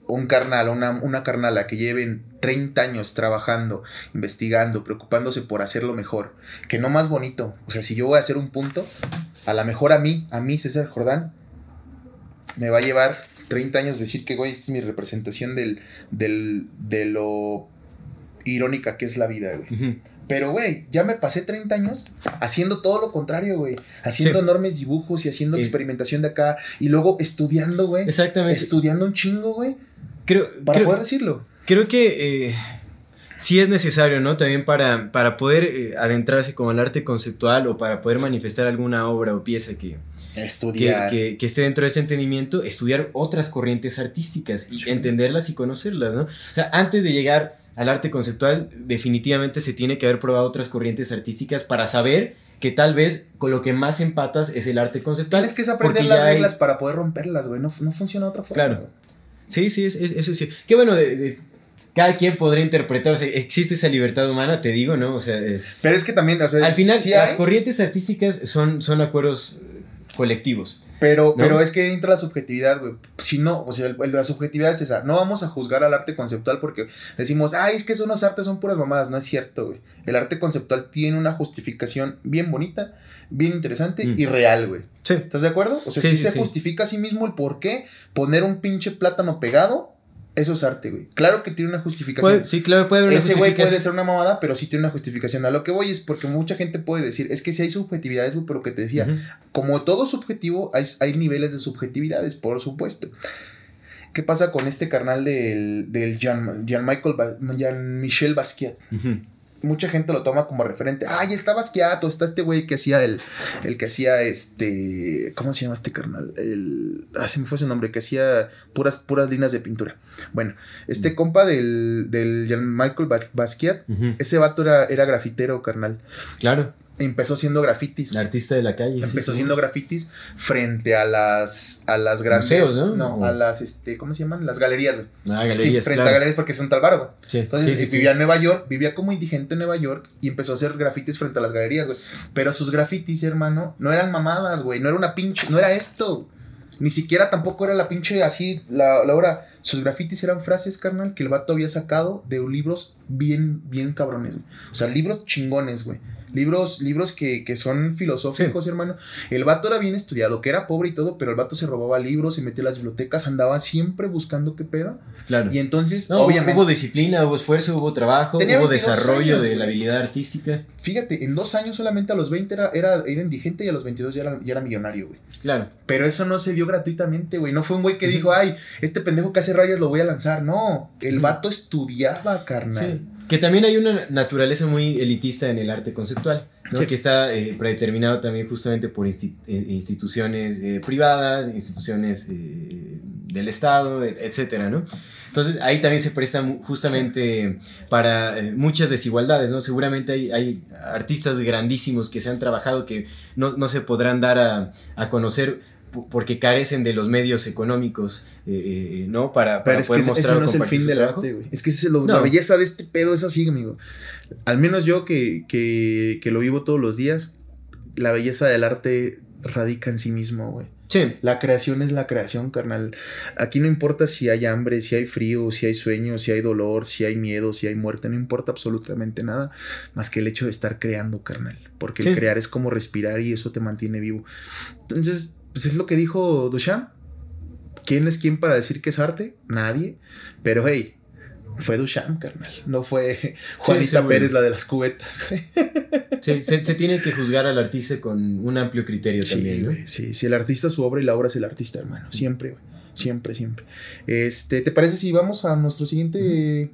un carnal, una, una carnala que lleven 30 años trabajando, investigando, preocupándose por hacerlo mejor, que no más bonito. O sea, si yo voy a hacer un punto, a lo mejor a mí, a mí, César Jordán, me va a llevar 30 años decir que, güey, esta es mi representación del, del, de lo irónica que es la vida, güey. Pero, güey, ya me pasé 30 años haciendo todo lo contrario, güey. Haciendo enormes dibujos y haciendo experimentación de acá. Y luego estudiando, güey. Exactamente. Estudiando un chingo, güey. Creo, para poder decirlo. Creo que eh, sí es necesario, ¿no? También para, para poder eh, adentrarse como el arte conceptual o para poder manifestar alguna obra o pieza que, estudiar. Que, esté dentro de este entendimiento, estudiar otras corrientes artísticas y entenderlas y conocerlas, ¿no? O sea, antes de llegar al arte conceptual, definitivamente se tiene que haber probado otras corrientes artísticas para saber que tal vez con lo que más empatas es el arte conceptual. Tienes que aprender las reglas para poder romperlas, güey. No, no funciona de otra forma. Claro. Sí, sí, eso sí. Qué bueno, de, cada quien podría interpretar, o sea, existe esa libertad humana, te digo, ¿no? O sea, eh, pero es que también, o sea, al final las corrientes artísticas son, son acuerdos colectivos. Pero, pero es que entra la subjetividad, güey. Si no, o sea, la subjetividad es esa. No vamos a juzgar al arte conceptual porque decimos, ay, es que son las artes, son puras mamadas. No es cierto, güey. El arte conceptual tiene una justificación bien bonita, bien interesante y mm. real, güey. Sí. ¿Estás de acuerdo? O sea, si se justifica a sí mismo el por qué poner un pinche plátano pegado eso es arte, güey. Claro que tiene una justificación. sí, claro, puede haber una Ese güey puede ser una mamada, pero sí tiene una justificación. A lo que voy es porque mucha gente puede decir, es que si hay subjetividades, güey, pero lo que te decía, como todo subjetivo, hay, hay, niveles de subjetividades, por supuesto. ¿Qué pasa con este carnal del, del Jean, Jean Michael, Jean Michel Basquiat? Mucha gente lo toma como referente. Ay, está Basquiat, está este güey que hacía el, el que hacía este, ¿cómo se llama este carnal? El, ah, se me fue su nombre, que hacía puras, puras líneas de pintura. Bueno, este compa del, del Michael Basquiat, ese vato era, era grafitero, carnal. Claro empezó haciendo grafitis. artista de la calle. Empezó haciendo grafitis frente a las a las grandes Museos, ¿no? a las este, ¿cómo se llaman? Las galerías, güey. Ah, galerías. frente a galerías porque son tal güey. Entonces vivía en Nueva York, vivía como indigente en Nueva York y empezó a hacer grafitis frente a las galerías, güey. Pero sus grafitis, hermano, no eran mamadas, güey, no era una pinche, no era esto. Ni siquiera tampoco era la pinche así, la, la obra. Sus grafitis eran frases, carnal, que el vato había sacado de libros bien, bien cabrones, güey. O sea, libros chingones, güey. Libros, libros que, que son filosóficos, hermano. El vato era bien estudiado, que era pobre y todo, pero el vato se robaba libros, se metía a las bibliotecas, andaba siempre buscando qué pedo. Claro. Y entonces, No, obviamente. hubo disciplina, hubo esfuerzo, hubo trabajo, hubo 22 desarrollo años, de la habilidad artística. Fíjate, en dos años solamente a los 20 era, era, era indigente y a los 22 ya era, ya era millonario, güey. Claro. Pero eso no se dio gratuitamente, güey. No fue un güey que dijo, ay, este pendejo que hace rayas lo voy a lanzar. No, el vato estudiaba, carnal. Sí. Que también hay una naturaleza muy elitista en el arte conceptual, ¿no? Sí. que está eh, predeterminado también justamente por eh, instituciones eh, privadas, instituciones eh, del Estado, et- etcétera, ¿no? Entonces ahí también se presta justamente para muchas desigualdades, ¿no? Seguramente hay, hay artistas grandísimos que se han trabajado que no, no se podrán dar a, a conocer porque carecen de los medios económicos, eh, eh, ¿no? Para, Pero para es que poder mostrar eso no es el fin del trabajo. arte, güey. Es que lo- la No. belleza de este pedo es así, amigo. Al menos yo que, que, que lo vivo todos los días, la belleza del arte radica en sí mismo, güey. Sí, La creación es la creación, carnal. Aquí no importa si hay hambre, si hay frío, si hay sueño, si hay dolor, si hay miedo, si hay muerte, no importa absolutamente nada más que el hecho de estar creando, carnal. Porque Sí. el crear es como respirar y eso te mantiene vivo. Entonces, pues es lo que dijo Duchamp. ¿Quién es quién para decir que es arte? Nadie. Pero hey, fue Duchamp, carnal. No fue Juanita sí. Pérez, la de las cubetas, güey. Sí, se, se tiene que juzgar al artista con un amplio criterio Sí, también, ¿no? güey, sí, si el artista es su obra y la obra es el artista, hermano. Siempre, güey. Siempre, siempre. Este, ¿te parece si vamos a nuestro siguiente.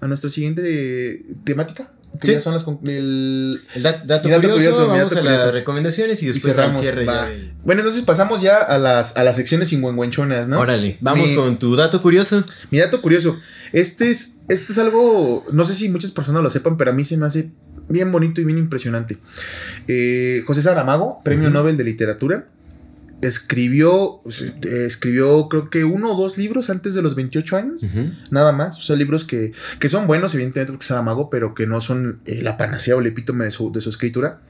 a nuestro siguiente temática? Que Sí. ya son las. con- El, El da- dato, curioso, curioso, vamos dato a las recomendaciones y y después al cerramos. cierre ya. Bueno, entonces pasamos ya a las, a las secciones chingüengüenchonas, ¿no? Órale, vamos Mi- con tu dato curioso. Mi dato curioso. Este es, este es algo, no sé si muchas personas lo sepan, pero a mí se me hace bien bonito y bien impresionante. Eh, José Saramago, Premio. Nobel de Literatura, escribió, pues, eh, escribió creo que uno o dos libros antes de los 28 años, nada más. O sea, libros que, que son buenos, evidentemente, porque es Saramago, pero que no son eh, la panacea o el epítome de su, de su escritura.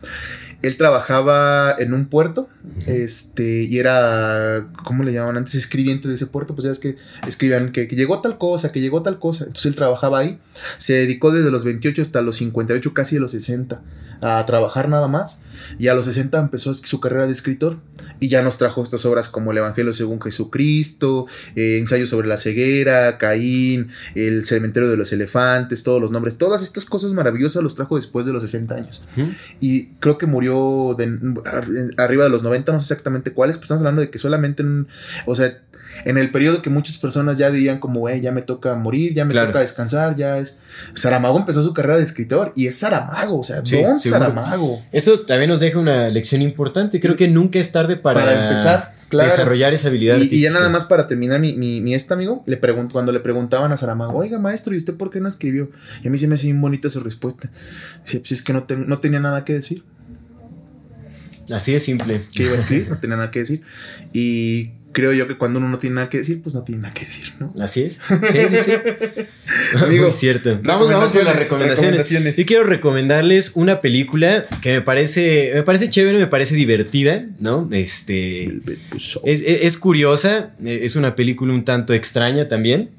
Él trabajaba en un puerto, este, y era, ¿cómo le llamaban antes? Escribiente de ese puerto, pues ya es que escribían que, que llegó tal cosa, que llegó tal cosa. Entonces él trabajaba ahí, se dedicó desde los 28 hasta los 58, casi de los 60, a trabajar nada más. Y a los 60 empezó su carrera de escritor y ya nos trajo estas obras como El Evangelio según Jesucristo, eh, Ensayo sobre la ceguera, Caín, El cementerio de los elefantes, todos los nombres, todas estas cosas maravillosas los trajo después de los 60 años. Y creo que murió de, ar- arriba de los 90, no sé exactamente cuáles, pero estamos hablando de que solamente en, o sea, en el periodo que muchas personas ya dirían como, güey, ya me toca morir, ya me Claro. toca descansar, ya es... Saramago empezó su carrera de escritor y es Saramago, o sea, Sí, Don seguro. Saramago. Esto también nos deja una lección importante. Creo que nunca es tarde para, Para empezar, claro. desarrollar esa habilidad. Y, y ya nada más para terminar mi, mi, mi este amigo, le pregun- cuando le preguntaban a Saramago, oiga maestro, ¿y usted por qué no escribió? Y a mí se me hace bien bonita su respuesta. Dice, pues es que no tenía nada que decir. Así de simple. Que iba a escribir, no tenía nada que decir. Y creo yo que cuando uno no tiene nada que decir, pues no tiene nada que decir, ¿no? Así es. Sí, sí, sí. Amigo, Muy cierto. Vamos, vamos con las recomendaciones, recomendaciones. Yo quiero recomendarles una película que me parece, me parece chévere, me parece divertida, ¿no? Este. Es, es- es curiosa, eh, es una película un tanto extraña también.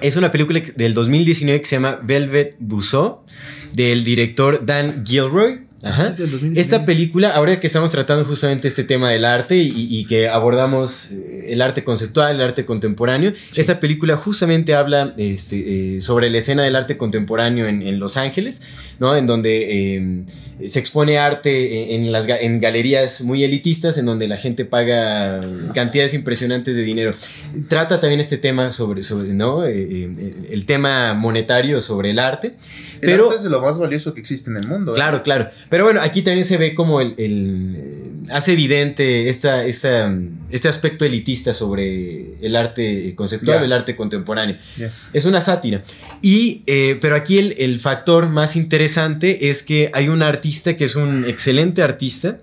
Es una película del 2019 que se llama Velvet Buzzsaw, del director Dan Gilroy. Ajá. Es del 2019. Esta película, ahora que estamos tratando justamente este tema del arte y, y que abordamos eh, el arte conceptual, el arte contemporáneo, esta película justamente habla este, eh, sobre la escena del arte contemporáneo en, en Los Ángeles, ¿no? En donde eh, se expone arte en, las, en galerías muy elitistas, en donde la gente paga cantidades impresionantes de dinero. Trata también este tema sobre, sobre ¿no? Eh, eh, el tema monetario sobre el arte. El Pero, arte es de lo más valioso que existe en el mundo. ¿eh? Claro, claro. Pero bueno, aquí también se ve como el, el, eh, hace evidente esta, esta, este aspecto elitista sobre el arte conceptual, Ya. el arte contemporáneo. Ya. Es una sátira. Y, eh, pero aquí el, el factor más interesante es que hay un artista que es un excelente artista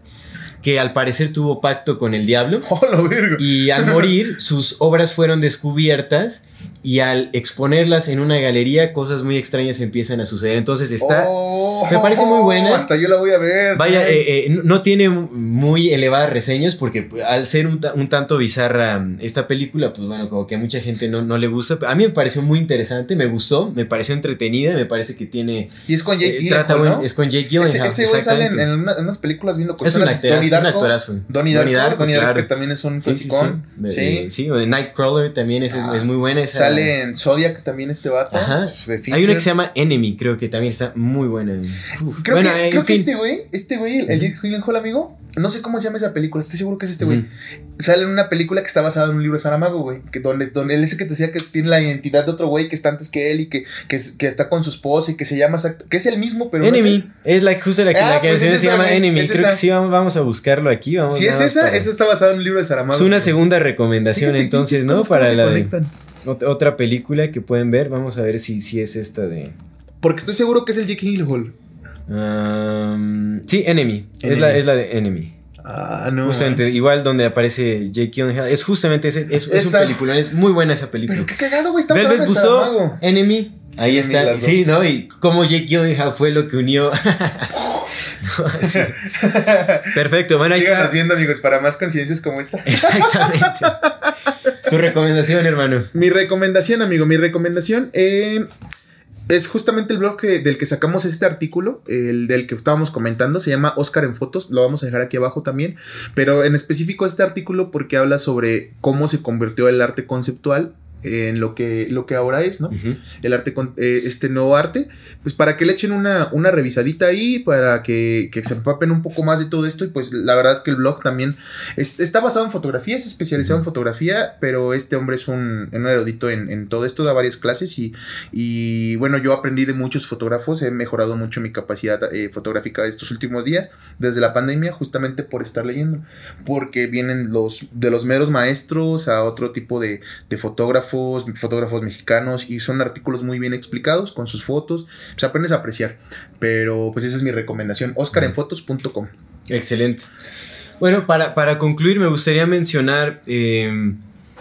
que al parecer tuvo pacto con el diablo. ¡Oh! Y al morir, sus obras fueron descubiertas y al exponerlas en una galería, cosas muy extrañas empiezan a suceder. Entonces está. Oh, me parece muy buena. Hasta yo la voy a ver. Vaya, eh, eh, no tiene muy elevadas reseñas porque pues, al ser un, un tanto bizarra mm, esta película, pues bueno, como que a mucha gente no, no le gusta. A mí me pareció muy interesante, me gustó, me pareció entretenida, me parece que tiene. y es con Jake eh, Gyllenhaal, trata buen- ¿no? Es con Jake Ese, Gyllenhaal. ese güey sale en, en una- en unas películas viendo Es un actorazo, Donnie actorazo. Donnie Donnie Darko, Darko, Donnie Darko, que también es un Sí, sí, sí. o de Nightcrawler también es, es- Ah. es muy buena. Esa, Sale en Zodiac también este vato. Ajá. Hay una que se llama Enemy, creo que también está muy buena. Uf. Creo, Bueno, que, creo que este güey, este güey, el, Jake Gyllenhaal, amigo, no sé cómo se llama esa película, estoy seguro que es este güey. Sale en una película que está basada en un libro de Saramago, güey, que donde, donde él dice que te decía que tiene la identidad de otro güey que está antes que él y que, que, es- que está con su esposa y que se llama que es el mismo, pero no es Enemy, es la justo la que, Ah, la pues es se esa, llama Enemy. es Creo esa. que sí, vamos, a buscarlo aquí. Vamos Si es esa, para- esa está basada en un libro de Saramago. Es una segunda recomendación entonces, ¿no? Para la de otra película que pueden ver. Vamos a ver si, si es esta de... Porque estoy seguro que es el Jake Gyllenhaal. um, sí, Enemy. Es, la, Enemy. es la de Enemy. Ah, no. Justamente, igual donde aparece Jake Gyllenhaal. Es justamente ese, es, es un película, es muy buena esa película. Pero qué cagado, güey, Velvet Saramago. Enemy, ahí Enemy, está. Sí, dos. ¿no? Y cómo Jake Gyllenhaal fue lo que unió. Sí. Perfecto, bueno, ahí Síganos está. viendo, amigos, para más coincidencias como esta. Exactamente. tu recomendación, hermano. Mi recomendación, amigo, mi recomendación eh, es justamente el blog del que sacamos este artículo, el del que estábamos comentando, se llama Oscar en Fotos, lo vamos a dejar aquí abajo también, pero en específico este artículo porque habla sobre cómo se convirtió el arte conceptual en lo que, lo que ahora es, ¿no? El arte con eh, este nuevo arte, pues para que le echen una, una revisadita ahí, para que, que se empapen un poco más de todo esto y pues la verdad que el blog también es- está basado en fotografía, es especializado en fotografía, pero este hombre es un, un erudito en, en todo esto, da varias clases y, y bueno, yo aprendí de muchos fotógrafos, he mejorado mucho mi capacidad eh, fotográfica estos últimos días, desde la pandemia, justamente por estar leyendo, porque vienen los de los meros maestros a otro tipo de, de fotógrafos, fotógrafos mexicanos, y son artículos muy bien explicados con sus fotos, pues aprendes a apreciar, pero pues esa es mi recomendación, oscarenfotos.com. Excelente. Bueno, para, para concluir, me gustaría mencionar. eh,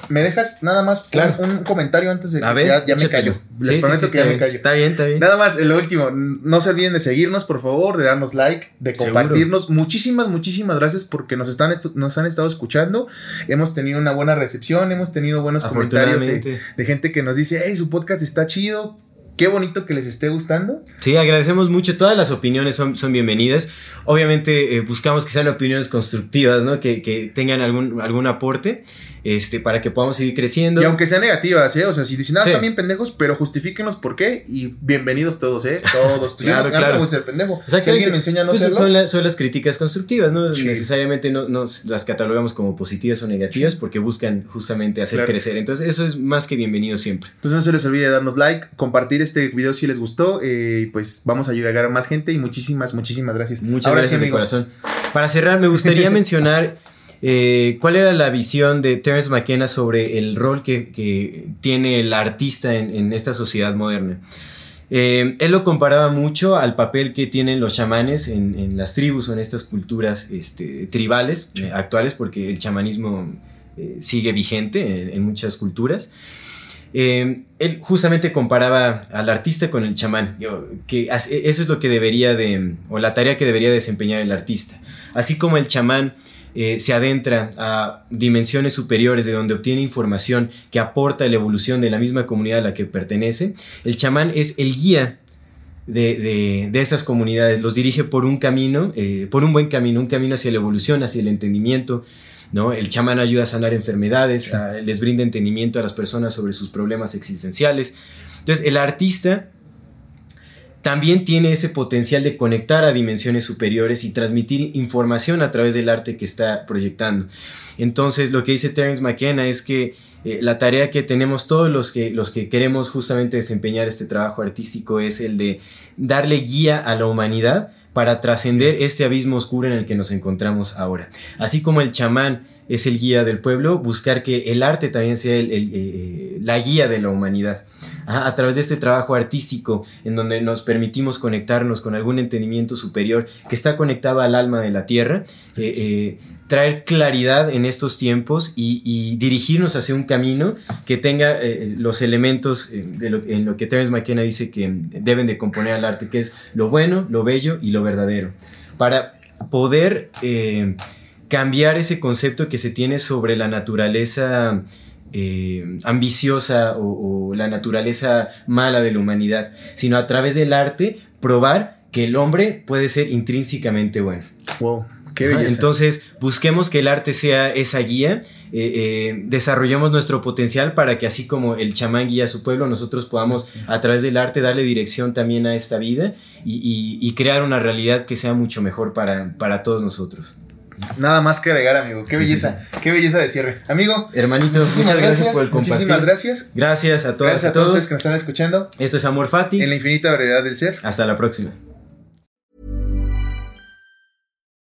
¿Me dejas nada más Claro. un, un comentario antes de que a ver, ya, ya me callo? Les Sí, prometo sí, que ya me callo. Está bien, está bien. Nada más, lo último, no se olviden de seguirnos, por favor, de darnos like, de Seguro. compartirnos. Muchísimas, muchísimas gracias porque nos, están nos han estado escuchando. Hemos tenido una buena recepción, hemos tenido buenos comentarios de gente que nos dice, hey, su podcast está chido. Qué bonito que les esté gustando. Sí, agradecemos mucho. Todas las opiniones son, son bienvenidas. Obviamente eh, buscamos que sean opiniones constructivas, ¿no? Que, que tengan algún, algún aporte este, para que podamos seguir creciendo. Y aunque sean negativas, ¿eh? O sea, si dicen, ah, Sí. están bien pendejos, pero justifíquenos por qué. Y bienvenidos todos, ¿eh? Todos. Claro, yo claro. ser pendejo. Si Exactamente. alguien me enseña a no Pues serlo. son, la- son las críticas constructivas, ¿no? Sí. Necesariamente no, no las catalogamos como positivas o negativas porque buscan justamente hacer Claro. crecer. Entonces, eso es más que bienvenido siempre. Entonces no se les olvide darnos like, compartir este video si les gustó. eh, y pues vamos a llegar a más gente. Y muchísimas, muchísimas gracias. Muchas Ahora gracias sí, de corazón. Para cerrar, me gustaría mencionar eh, cuál era la visión de Terence McKenna sobre el rol que, que tiene el artista en, en esta sociedad moderna. Eh, él lo comparaba mucho al papel que tienen los chamanes en, en las tribus o en estas culturas este, tribales eh, actuales, porque el chamanismo eh, sigue vigente en, en muchas culturas. Él justamente comparaba al artista con el chamán, que as- eso es lo que debería de, o la tarea que debería desempeñar el artista. Así como el chamán eh, se adentra a dimensiones superiores de donde obtiene información que aporta a la evolución de la misma comunidad a la que pertenece, el chamán es el guía de, de, de estas comunidades, los dirige por un camino, eh, por un buen camino, un camino hacia la evolución, hacia el entendimiento, ¿no? El chamán ayuda a sanar enfermedades, a- les brinda entendimiento a las personas sobre sus problemas existenciales. Entonces, el artista también tiene ese potencial de conectar a dimensiones superiores y transmitir información a través del arte que está proyectando. Entonces, lo que dice Terence McKenna es que eh, la tarea que tenemos todos los que, los que queremos justamente desempeñar este trabajo artístico es el de darle guía a la humanidad para trascender este abismo oscuro en el que nos encontramos ahora. Así como el chamán es el guía del pueblo, buscar que el arte también sea el- el, eh, la guía de la humanidad. A, través de este trabajo artístico en donde nos permitimos conectarnos con algún entendimiento superior que está conectado al alma de la tierra, eh, eh, traer claridad en estos tiempos y, dirigirnos hacia un camino que tenga eh, los elementos en lo que Terence McKenna dice que deben de componer al arte, que es lo bueno, lo bello y lo verdadero. Para poder cambiar ese concepto que se tiene sobre la naturaleza eh, ambiciosa o, o, la naturaleza mala de la humanidad, sino a través del arte probar que el hombre puede ser intrínsecamente bueno. Wow. Qué belleza. Entonces, busquemos que el arte sea esa guía, eh, eh, desarrollemos nuestro potencial para que así como el chamán guía a su pueblo, nosotros podamos a través del arte darle dirección también a esta vida y, y, y crear una realidad que sea mucho mejor para, para todos nosotros. Nada más que agregar, amigo. Qué belleza, qué belleza de cierre. Amigo, hermanito, muchas gracias, gracias, por el compartir. Muchísimas gracias. Gracias a todas gracias a, todos, todos que nos están escuchando. Esto es Amor Fati. En la infinita variedad del ser. Hasta la próxima.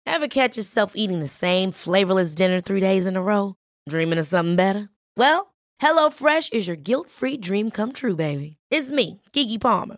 Ever catch yourself eating the same flavorless dinner three days in a row? Dreaming of something better? Well, HelloFresh is your guilt-free dream come true, baby. It's me, Kiki Palmer.